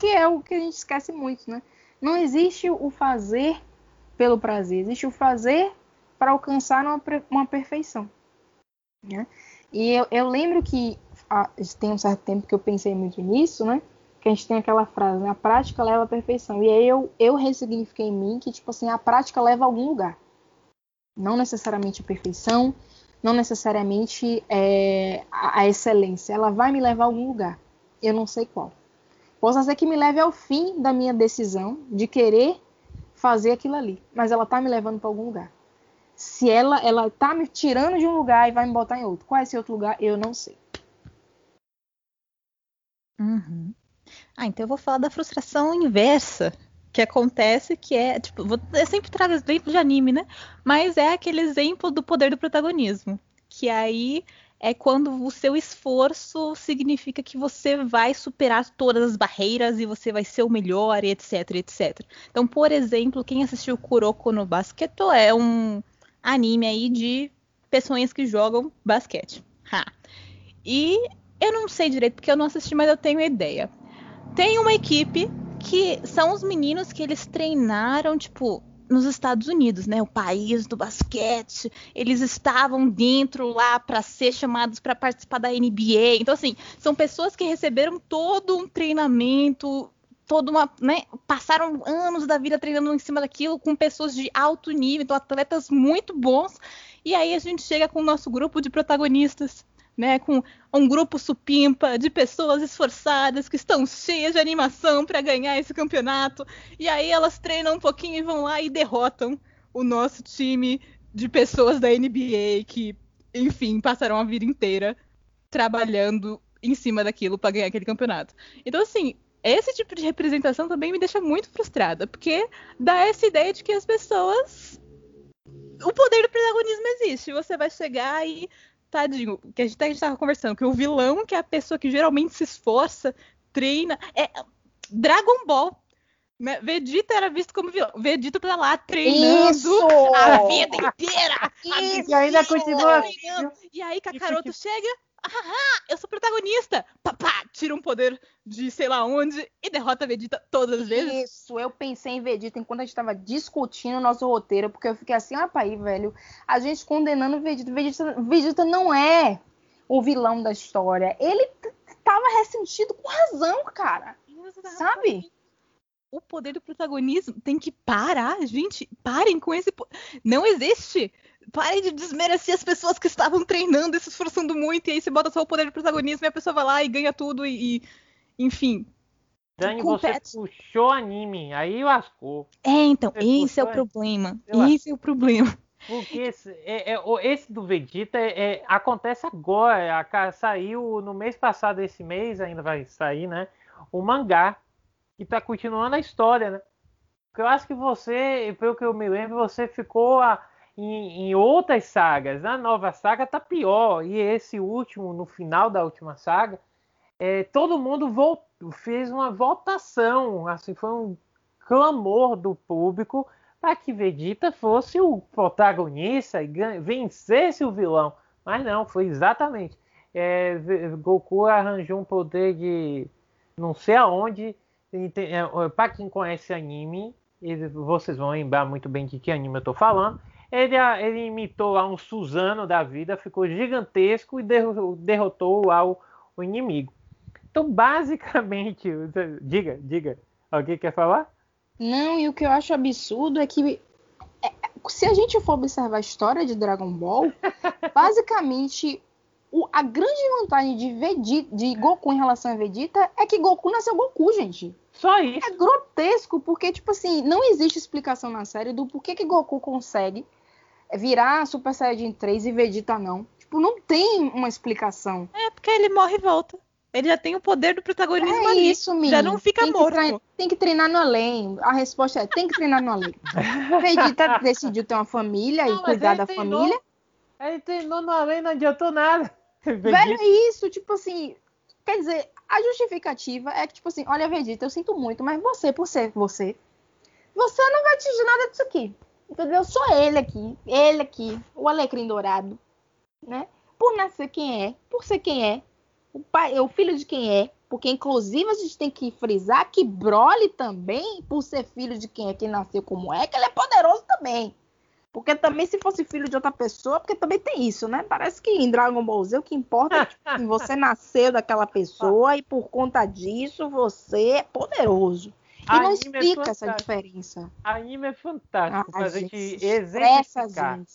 Que é o que a gente esquece muito, né? Não existe o fazer pelo prazer, existe o fazer para alcançar uma, uma perfeição. Né? E eu, eu, lembro que ah, tem um certo tempo que eu pensei muito nisso, né? Que a gente tem aquela frase, né? A prática leva à perfeição. E aí eu, eu ressignifiquei em mim que, tipo assim, a prática leva a algum lugar. Não necessariamente a perfeição, não necessariamente é, a, a excelência. Ela vai me levar a algum lugar. Eu não sei qual. Posso ser que me leve ao fim da minha decisão de querer fazer aquilo ali, mas ela tá me levando para algum lugar. Se ela ela tá me tirando de um lugar e vai me botar em outro, qual é esse outro lugar? Eu não sei. Uhum. Ah, então eu vou falar da frustração inversa que acontece, que é, tipo, eu sempre trago exemplo de anime, né? Mas é aquele exemplo do poder do protagonismo, que aí é quando o seu esforço significa que você vai superar todas as barreiras e você vai ser o melhor, etc, etc. Então, por exemplo, quem assistiu Kuroko no Basquete é um anime aí de pessoas que jogam basquete. Ha. E eu não sei direito porque eu não assisti, mas eu tenho ideia. Tem uma equipe que são os meninos que eles treinaram, tipo, nos Estados Unidos, né? O país do basquete. Eles estavam dentro lá para ser chamados para participar da NBA. Então, assim, são pessoas que receberam todo um treinamento, toda uma, né? Passaram anos da vida treinando em cima daquilo com pessoas de alto nível, então atletas muito bons. E aí a gente chega com o nosso grupo de protagonistas né, com um grupo supimpa de pessoas esforçadas que estão cheias de animação para ganhar esse campeonato. E aí elas treinam um pouquinho e vão lá e derrotam o nosso time de pessoas da NBA que, enfim, passaram a vida inteira trabalhando em cima daquilo para ganhar aquele campeonato. Então, assim, esse tipo de representação também me deixa muito frustrada, porque dá essa ideia de que as pessoas. O poder do protagonismo existe. Você vai chegar e tadinho, que a gente, a gente tava conversando, que o vilão, que é a pessoa que geralmente se esforça, treina, é Dragon Ball. Né? Vegeta era visto como vilão. Vegeta tá lá treinando Isso! a vida inteira. A Isso, e ainda continua assim. E aí Kakaroto chega, ah, eu sou protagonista. Papá, tira um poder de sei lá onde e derrota a Vegeta todas as vezes. Isso, eu pensei em Vegeta enquanto a gente tava discutindo o nosso roteiro, porque eu fiquei assim, ah, pai, velho, a gente condenando Vegeta. Vegeta. Vegeta não é o vilão da história. Ele tava ressentido com razão, cara. Sabe? O poder do protagonismo tem que parar, gente. Parem com esse. Não existe Parem de desmerecer as pessoas que estavam treinando e se esforçando muito, e aí você bota só o poder de protagonismo e a pessoa vai lá e ganha tudo e, e enfim. Dani, você puxou anime, aí lascou. É, então, você esse é o problema. Esse é o problema. Porque esse, é, é, esse do Vegeta é, é, acontece agora. A, saiu no mês passado, esse mês ainda vai sair, né? O mangá, que tá continuando a história, né? Porque eu acho que você, pelo que eu me lembro, você ficou a, em, em, outras sagas. A nova saga tá pior. E esse último, no final da última saga, é, todo mundo voltou, fez uma votação. Assim, foi um clamor do público para que Vegeta fosse o protagonista e vencesse o vilão. Mas não, foi exatamente. É, Goku arranjou um poder de não sei aonde. É, para quem conhece anime, vocês vão lembrar muito bem de que anime eu estou falando ele, ele imitou lá um Suzano da vida, ficou gigantesco e derrotou lá o, o inimigo. Então, basicamente, diga, diga. Alguém quer falar? Não, e o que eu acho absurdo é que é, se a gente for observar a história de Dragon Ball, basicamente o- a grande vantagem de, Vegeta, de Goku em relação a Vegeta é que Goku nasceu Goku, gente. Só isso. É grotesco, porque, tipo assim, não existe explicação na série do porquê que Goku consegue virar Super Saiyajin 3 e Vegeta não. Tipo, não tem uma explicação. É porque ele morre e volta. Ele já tem o poder do protagonismo É ali. isso, menino. Já não fica tem que morto. trai- tem que treinar no além. A resposta é: tem que treinar no além. Vegeta decidiu ter uma família Não, e cuidar da treinou. família. Ele treinou no além, não adiantou nada. Velho, é isso, tipo assim. Quer dizer, a justificativa é que, tipo assim, olha, Vegeta, eu sinto muito, mas você, por ser você, você não vai atingir nada disso aqui. Entendeu? Só ele aqui, ele aqui, o alecrim dourado, né? Por nascer quem é, por ser quem é, o pai, o filho de quem é, porque inclusive a gente tem que frisar que Broly também, por ser filho de quem é, quem nasceu como é, que ele é poderoso também. Porque também se fosse filho de outra pessoa, porque também tem isso, né? Parece que em Dragon Ball Z o que importa é que tipo, assim, você nasceu daquela pessoa e por conta disso você é poderoso. E não Anime é explica essa fantástico. diferença. Anime é fantástico Ah, pra gente, exemplificar. gente.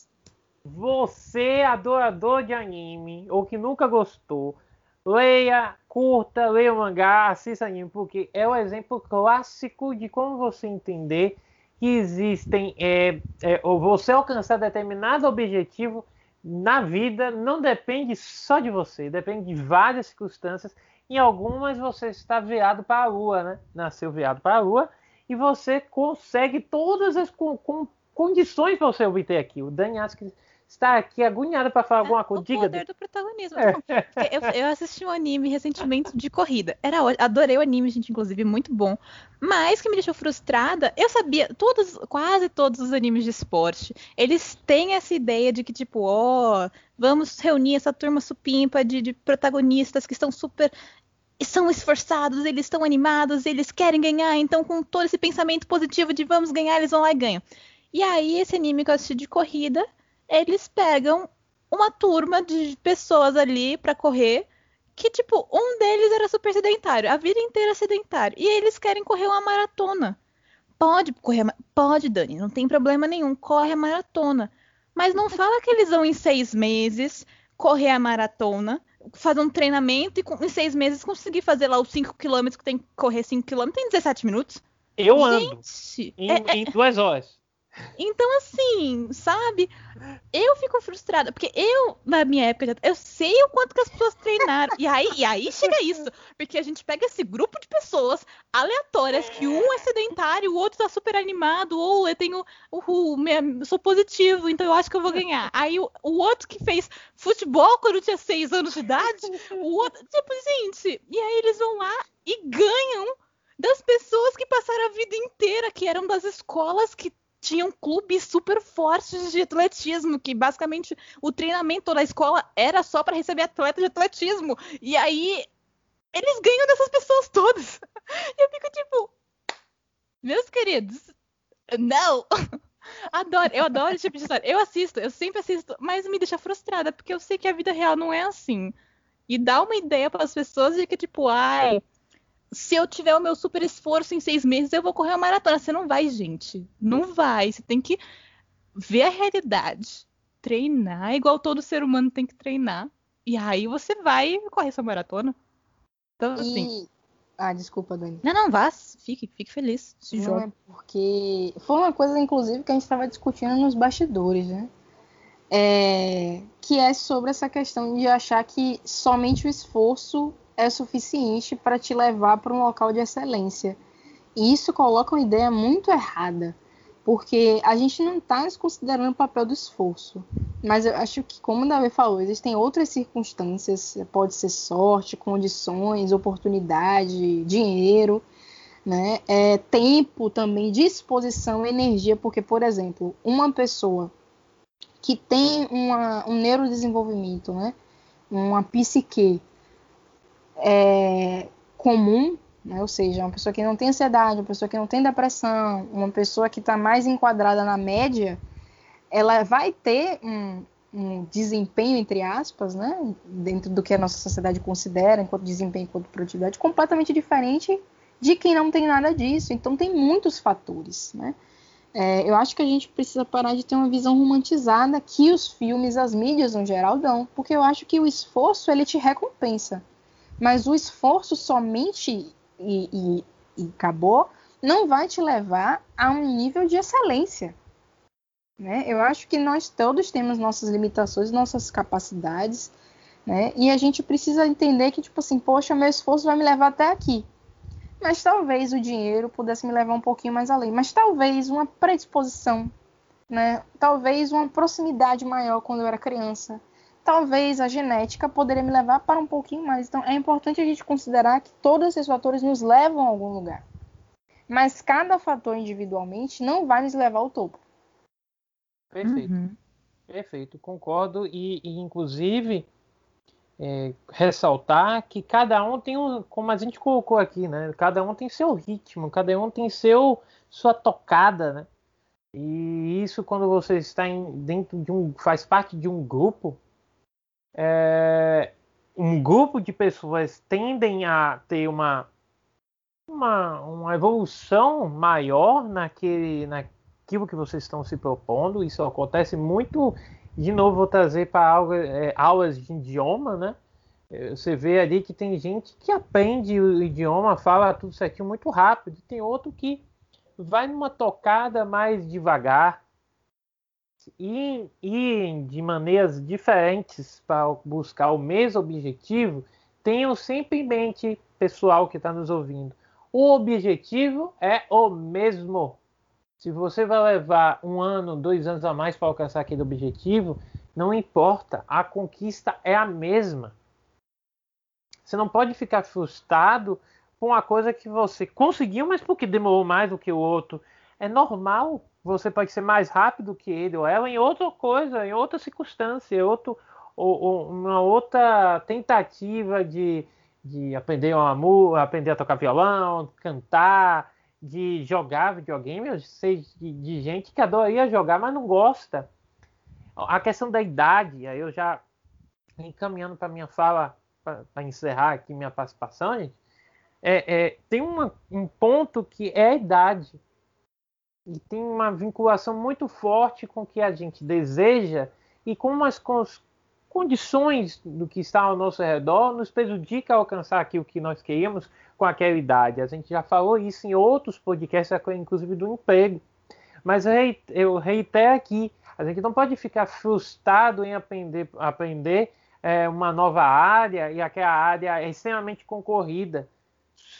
Você, adorador de anime, ou que nunca gostou, leia, curta, leia o mangá, assista anime, porque é o exemplo clássico de como você entender que existem, é, é, ou você alcançar determinado objetivo na vida não depende só de você, depende de várias circunstâncias. Em algumas você está virado para a lua, né? Nasceu virado para a lua e você consegue todas as con- con- condições para você obter aquilo. O Dani que está aqui agoniado para falar alguma É coisa. o Diga, poder do protagonismo. É. Não, eu, eu assisti um anime recentemente de corrida. Era adorei o anime, gente, inclusive, muito bom. Mas que me deixou frustrada, eu sabia, todos, quase todos os animes de esporte, eles têm essa ideia de que, tipo, ó, vamos reunir essa turma supimpa de, de protagonistas que estão super. São esforçados, eles estão animados, eles querem ganhar, então com todo esse pensamento positivo de vamos ganhar, eles vão lá e ganham. E aí, esse anime que eu assisti de corrida, eles pegam uma turma de pessoas ali pra correr que, tipo, um deles era super sedentário, a vida inteira sedentário. E eles querem correr uma maratona. Pode correr, pode, Dani, não tem problema nenhum, corre a maratona. Mas não fala que eles vão em seis meses correr a maratona, fazer um treinamento e com- em seis meses conseguir fazer lá os 5 km que tem que correr 5 km em 17 minutos. Eu ando Gente, em, é- em duas horas. Então, assim, sabe? Eu fico frustrada, porque eu, na minha época, eu sei o quanto que as pessoas treinaram. E aí, e aí chega isso, porque a gente pega esse grupo de pessoas aleatórias, que um é sedentário, o outro tá super animado, ou eu tenho, eu sou positivo, então eu acho que eu vou ganhar. Aí o, o outro que fez futebol quando tinha seis anos de idade, o outro, tipo, gente, e aí eles vão lá e ganham das pessoas que passaram a vida inteira, que eram das escolas que tinham clubes super fortes de atletismo, que basicamente o treinamento da escola era só para receber atleta de atletismo. E aí eles ganham dessas pessoas todas. E eu fico tipo, meus queridos, não. Adoro, eu adoro esse tipo de história. Eu assisto, eu sempre assisto, mas me deixa frustrada, porque eu sei que a vida real não é assim. E dá uma ideia para as pessoas de que, tipo, ai, se eu tiver o meu super esforço em seis meses, eu vou correr uma maratona. Você não vai, gente. Não vai. Você tem que ver a realidade. Treinar, igual todo ser humano tem que treinar. E aí você vai correr sua maratona. Então, assim. E... Ah, desculpa, Dani. Não, não, vá. Fique, fique feliz. Se Não joga. é porque. Foi uma coisa, inclusive, que a gente estava discutindo nos bastidores, né? É, Que é sobre essa questão de achar que somente o esforço é suficiente para te levar para um local de excelência. E isso coloca uma ideia muito errada, porque a gente não está desconsiderando o papel do esforço. Mas eu acho que, como o Davi falou, existem outras circunstâncias, pode ser sorte, condições, oportunidade, dinheiro, né? É, tempo também, disposição, energia, porque, por exemplo, uma pessoa que tem uma, um neurodesenvolvimento, né? uma psique é, comum, né? ou seja, uma pessoa que não tem ansiedade, uma pessoa que não tem depressão, uma pessoa que está mais enquadrada na média, ela vai ter um, um desempenho, entre aspas, né? dentro do que a nossa sociedade considera enquanto desempenho, enquanto produtividade, completamente diferente de quem não tem nada disso. Então tem muitos fatores, né? É, eu acho que a gente precisa parar de ter uma visão romantizada que os filmes, as mídias no geral dão, porque eu acho que o esforço ele te recompensa, mas o esforço somente e, e, e acabou não vai te levar a um nível de excelência. Né? Eu acho que nós todos temos nossas limitações, nossas capacidades, né? E a gente precisa entender que, tipo assim, poxa, meu esforço vai me levar até aqui mas talvez o dinheiro pudesse me levar um pouquinho mais além. Mas talvez uma predisposição, né? Talvez uma proximidade maior quando eu era criança. Talvez a genética poderia me levar para um pouquinho mais. Então é importante a gente considerar que todos esses fatores nos levam a algum lugar. Mas cada fator individualmente não vai nos levar ao topo. Perfeito. Uhum. Perfeito, concordo. E, e inclusive, é, ressaltar que cada um tem um, como a gente colocou aqui, né? Cada um tem seu ritmo, cada um tem seu sua tocada, né? E isso quando você está em, dentro de um, faz parte de um grupo, é, um grupo de pessoas tendem a ter uma uma, uma evolução maior naquele, naquilo que vocês estão se propondo. Isso acontece muito de novo vou trazer para é, aulas de idioma, né? É, você vê ali que tem gente que aprende o idioma, fala tudo certinho muito rápido, tem outro que vai numa tocada mais devagar e, e de maneiras diferentes para buscar o mesmo objetivo. Tenham sempre em mente, pessoal que está nos ouvindo, o objetivo é o mesmo. Se você vai levar um ano, dois anos a mais para alcançar aquele objetivo, não importa, a conquista é a mesma. Você não pode ficar frustrado com uma coisa que você conseguiu, mas porque demorou mais do que o outro. É normal. Você pode ser mais rápido que ele ou ela em outra coisa, em outra circunstância, outro, ou, ou uma outra tentativa de, de aprender uma música, aprender a tocar violão, cantar, de jogar videogame, eu sei de, de, gente que adoraria jogar, mas não gosta. A questão da idade, aí eu já encaminhando para minha fala, para encerrar aqui minha participação, gente, é, é, tem uma, um ponto que é a idade. E tem uma vinculação muito forte com o que a gente deseja e com as condições do que está ao nosso redor nos prejudica alcançar aquilo que nós queríamos com aquela idade. A gente já falou isso em outros podcasts, inclusive do emprego. Mas eu reitero aqui, a gente não pode ficar frustrado em aprender, aprender é, uma nova área e aquela área é extremamente concorrida.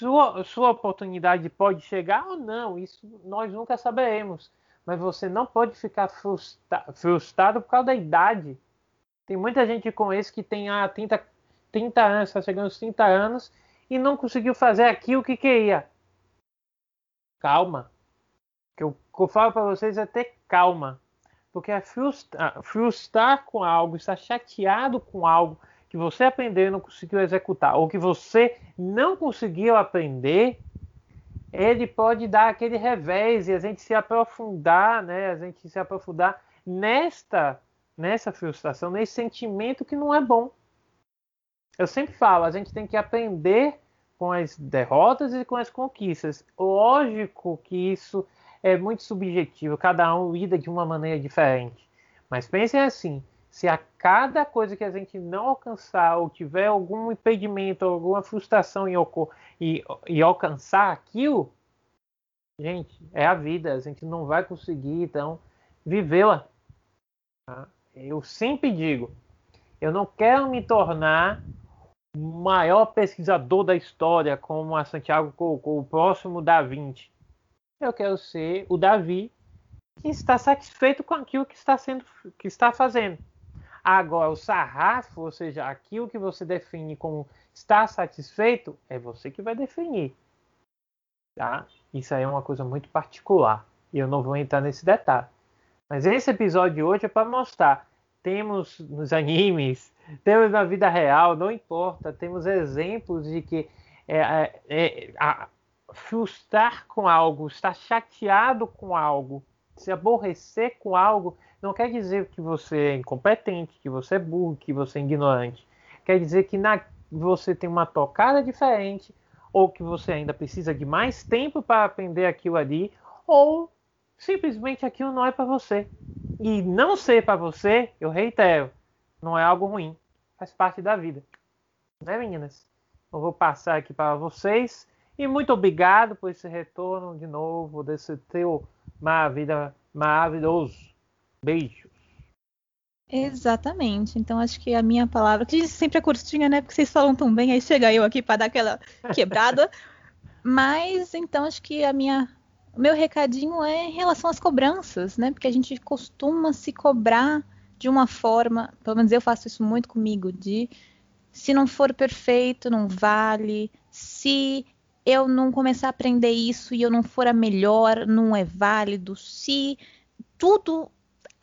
Sua, sua oportunidade pode chegar ou não, isso nós nunca saberemos. Mas você não pode ficar frustra, frustrado por causa da idade. Tem muita gente com esse que tem ah, 30, 30 anos, está chegando aos 30 anos e não conseguiu fazer aquilo que queria. Calma. O que eu, eu falo para vocês é ter calma. Porque é frustrar, frustrar com algo, estar chateado com algo que você aprendeu e não conseguiu executar, ou que você não conseguiu aprender, ele pode dar aquele revés e a gente se aprofundar, né? A gente se aprofundar nesta nessa frustração, nesse sentimento que não é bom. Eu sempre falo, a gente tem que aprender com as derrotas e com as conquistas. Lógico que isso é muito subjetivo, cada um lida de uma maneira diferente. Mas pensem assim: se a cada coisa que a gente não alcançar ou tiver algum impedimento, alguma frustração em, e, e alcançar aquilo, gente, é a vida, a gente não vai conseguir, então, vivê-la. Tá? eu sempre digo, eu não quero me tornar o maior pesquisador da história, como a Santiago colocou, o próximo da Vinci. Eu quero ser o Davi que está satisfeito com aquilo que está sendo, que está fazendo. Agora, o sarrafo, ou seja, aquilo que você define como estar satisfeito, é você que vai definir. Tá? Isso aí é uma coisa muito particular. E eu não vou entrar nesse detalhe. Mas esse episódio de hoje é para mostrar. Temos nos animes, temos na vida real, não importa. Temos exemplos de que é, é, é, a, frustrar com algo, estar chateado com algo, se aborrecer com algo, não quer dizer que você é incompetente, que você é burro, que você é ignorante. Quer dizer que na, você tem uma tocada diferente, ou que você ainda precisa de mais tempo para aprender aquilo ali, ou simplesmente aquilo não é para você. E não ser para você, eu reitero, não é algo ruim, faz parte da vida. Né, meninas? Eu vou passar aqui para vocês e muito obrigado por esse retorno de novo desse teu maravilha, maravilhoso. Beijo. Exatamente. Então acho que a minha palavra, que sempre é curtinha, né? Porque vocês falam tão bem, aí chega eu aqui para dar aquela quebrada. Mas então acho que a minha o meu recadinho é em relação às cobranças, né? Porque a gente costuma se cobrar de uma forma, pelo menos eu faço isso muito comigo, de se não for perfeito, não vale. Se eu não começar a aprender isso e eu não for a melhor, não é válido. Se tudo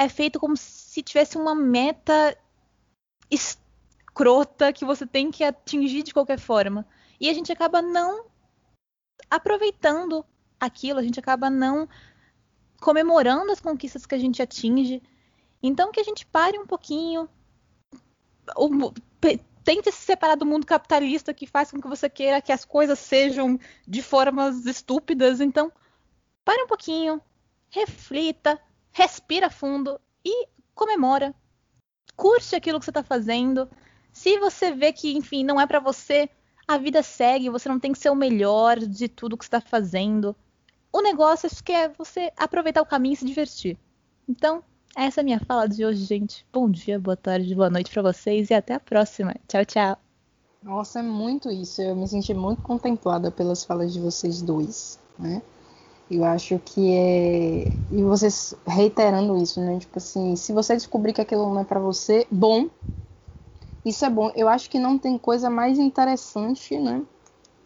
é feito como se tivesse uma meta escrota que você tem que atingir de qualquer forma. E a gente acaba não aproveitando aquilo, a gente acaba não comemorando as conquistas que a gente atinge. Então que a gente pare um pouquinho, tente se separar do mundo capitalista que faz com que você queira que as coisas sejam de formas estúpidas. Então, pare um pouquinho, reflita, respira fundo e comemora. Curte aquilo que você está fazendo. Se você vê que, enfim, não é para você, a vida segue, você não tem que ser o melhor de tudo que está fazendo. O negócio acho que é você aproveitar o caminho e se divertir. Então, essa é a minha fala de hoje, gente. Bom dia, boa tarde, boa noite para vocês e até a próxima. Tchau, tchau. Nossa, é muito isso. Eu me senti muito contemplada pelas falas de vocês dois, né? Eu acho que é. E vocês reiterando isso, né? Tipo assim, se você descobrir que aquilo não é para você, bom. Isso é bom. Eu acho que não tem coisa mais interessante, né?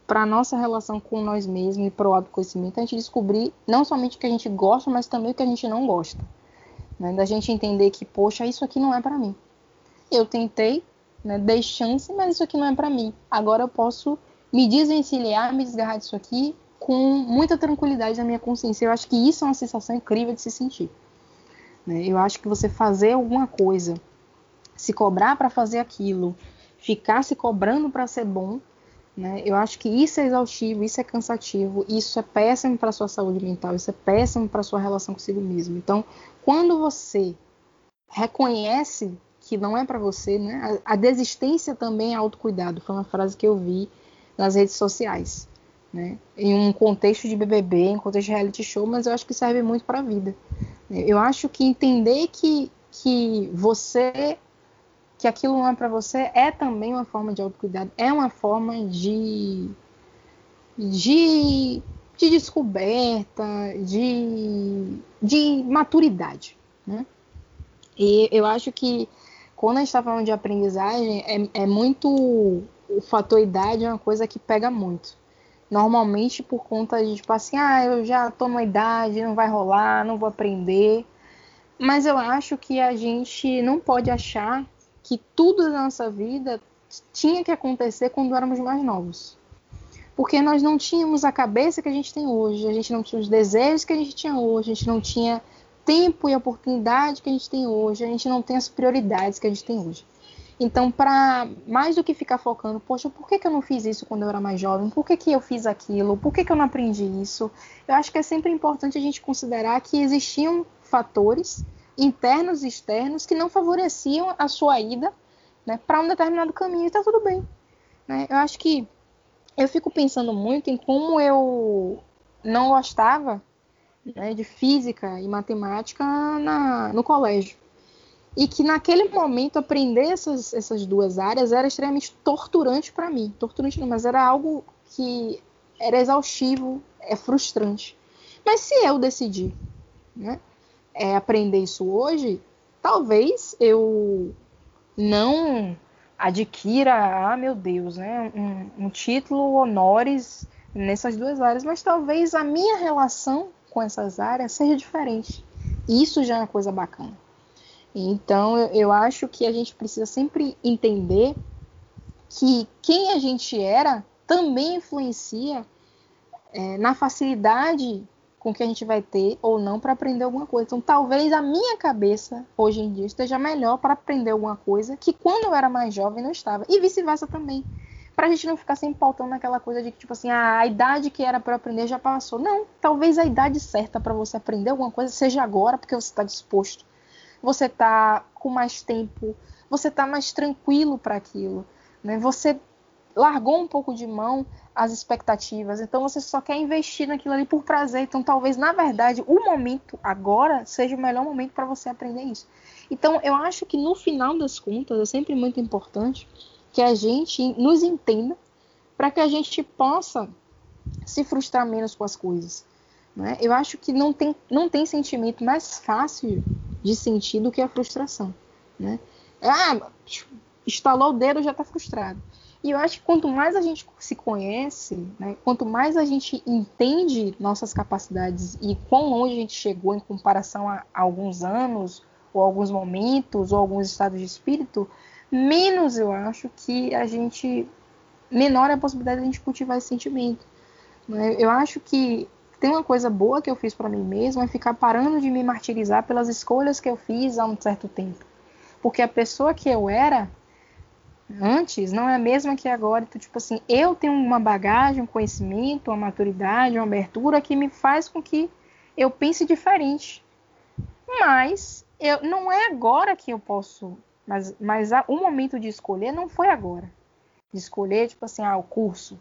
Para nossa relação com nós mesmos e para o autoconhecimento, a gente descobrir não somente o que a gente gosta, mas também o que a gente não gosta. Né? Da gente entender que, poxa, isso aqui não é para mim. Eu tentei, né, dei chance, mas isso aqui não é para mim. Agora eu posso me desvencilhar, me desgarrar disso aqui com muita tranquilidade na minha consciência. Eu acho que isso é uma sensação incrível de se sentir. Né? Eu acho que você fazer alguma coisa, se cobrar para fazer aquilo, ficar se cobrando para ser bom, né? Eu acho que isso é exaustivo, isso é cansativo, isso é péssimo para sua saúde mental, isso é péssimo para sua relação consigo mesmo. Então, quando você reconhece que não é para você, né? A, a, desistência também é autocuidado. Foi uma frase que eu vi nas redes sociais, né? Em um contexto de BBB, em um contexto de reality show, mas eu acho que serve muito para a vida. Eu acho que entender que que você que aquilo não é para você é também uma forma de autocuidado, é uma forma de, de, de descoberta, de, de maturidade. Né? E eu acho que quando a gente está falando de aprendizagem, é, é muito. O fator idade é uma coisa que pega muito. Normalmente por conta de, tipo assim, ah, eu já tô numa idade, não vai rolar, não vou aprender. Mas eu acho que a gente não pode achar que tudo da nossa vida tinha que acontecer quando éramos mais novos. Porque nós não tínhamos a cabeça que a gente tem hoje, a gente não tinha os desejos que a gente tinha hoje, a gente não tinha tempo e oportunidade que a gente tem hoje, a gente não tem as prioridades que a gente tem hoje. Então, para mais do que ficar focando, poxa, por que, que eu não fiz isso quando eu era mais jovem? Por que, que eu fiz aquilo? Por que, que eu não aprendi isso? Eu acho que é sempre importante a gente considerar que existiam fatores internos e externos que não favoreciam a sua ida né, para um determinado caminho e está tudo bem. Né? Eu acho que eu fico pensando muito em como eu não gostava né, de física e matemática na, no colégio. E que naquele momento aprender essas, essas duas áreas era extremamente torturante para mim. Torturante não, mas era algo que era exaustivo, é frustrante. Mas se eu decidir né, é, aprender isso hoje, talvez eu não adquira, ah, meu Deus, né, um, um título honores nessas duas áreas, mas talvez a minha relação com essas áreas seja diferente. Isso já é uma coisa bacana. Então, eu, acho que a gente precisa sempre entender que quem a gente era também influencia é, na facilidade com que a gente vai ter ou não para aprender alguma coisa. Então, talvez a minha cabeça hoje em dia esteja melhor para aprender alguma coisa que quando eu era mais jovem não estava. E vice-versa também. pra gente não ficar sempre pautando naquela coisa de que, tipo assim, ah, a idade que era para aprender já passou. Não, talvez a idade certa para você aprender alguma coisa seja agora, porque você está disposto. Você tá com mais tempo, você tá mais tranquilo para aquilo, né? Você largou um pouco de mão as expectativas, então você só quer investir naquilo ali por prazer. Então, talvez, na verdade, o momento agora seja o melhor momento para você aprender isso. Então, eu acho que no final das contas é sempre muito importante que a gente nos entenda para que a gente possa se frustrar menos com as coisas. Né? Eu acho que não tem, não tem sentimento mais fácil de sentir do que a frustração. Né? Ah, estalou o dedo já está frustrado. E eu acho que quanto mais a gente se conhece, né, quanto mais a gente entende nossas capacidades e quão longe a gente chegou em comparação a, a alguns anos, ou alguns momentos, ou alguns estados de espírito, menos eu acho que a gente. menor é a possibilidade de a gente cultivar esse sentimento. Né? Eu acho que tem uma coisa boa que eu fiz para mim mesma é ficar parando de me martirizar pelas escolhas que eu fiz há um certo tempo. Porque a pessoa que eu era antes não é a mesma que agora. Então, tipo assim, eu tenho uma bagagem, um conhecimento, uma maturidade, uma abertura que me faz com que eu pense diferente. Mas eu, não é agora que eu posso mas, mas o momento de escolher não foi agora. De escolher, tipo assim, ah, o curso.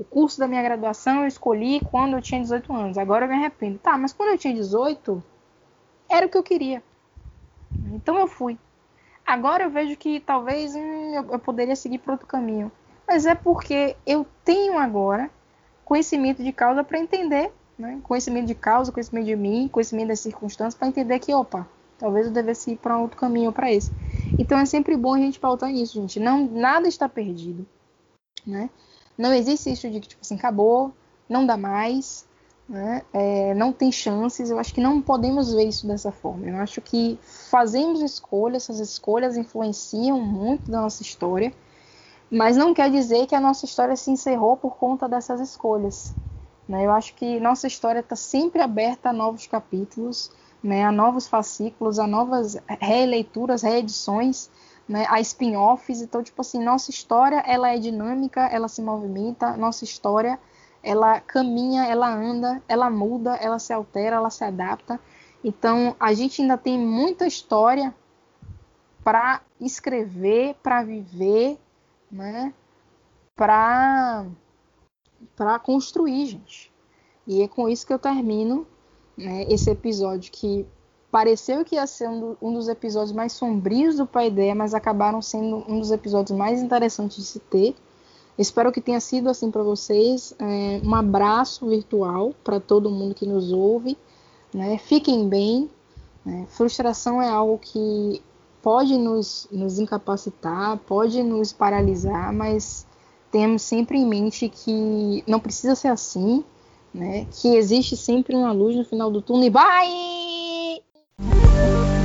O curso da minha graduação eu escolhi quando eu tinha 18 anos. Agora eu me arrependo. Tá, mas quando eu tinha 18, era o que eu queria. Então eu fui. Agora eu vejo que talvez hum, eu, eu poderia seguir para outro caminho. Mas é porque eu tenho agora conhecimento de causa para entender, né? conhecimento de causa, conhecimento de mim, conhecimento das circunstâncias, para entender que, opa, talvez eu devesse ir para outro caminho para esse. Então é sempre bom a gente pautar nisso, gente. Não, nada está perdido, né? Não existe isso de que tipo assim acabou, não dá mais, né? É, não tem chances. Eu acho que não podemos ver isso dessa forma. Eu acho que fazemos escolhas, essas escolhas influenciam muito da nossa história, mas não quer dizer que a nossa história se encerrou por conta dessas escolhas. Né? Eu acho que nossa história está sempre aberta a novos capítulos né, a novos fascículos, a novas releituras, reedições, né, a spin-offs. Então, tipo assim, nossa história ela é dinâmica, ela se movimenta, nossa história ela caminha, ela anda, ela muda, ela se altera, ela se adapta. Então, a gente ainda tem muita história para escrever, para viver, né? Para para construir, gente. E é com isso que eu termino né, esse episódio que pareceu que ia ser um, um, dos episódios mais sombrios do Paideia, mas acabaram sendo um dos episódios mais interessantes de se ter. Espero que tenha sido assim para vocês. É, um abraço virtual para todo mundo que nos ouve. Né? Fiquem bem. Né? Frustração é algo que pode nos, nos incapacitar, pode nos paralisar, mas temos sempre em mente que não precisa ser assim né? Que existe sempre uma luz no final do túnel. Bye! Música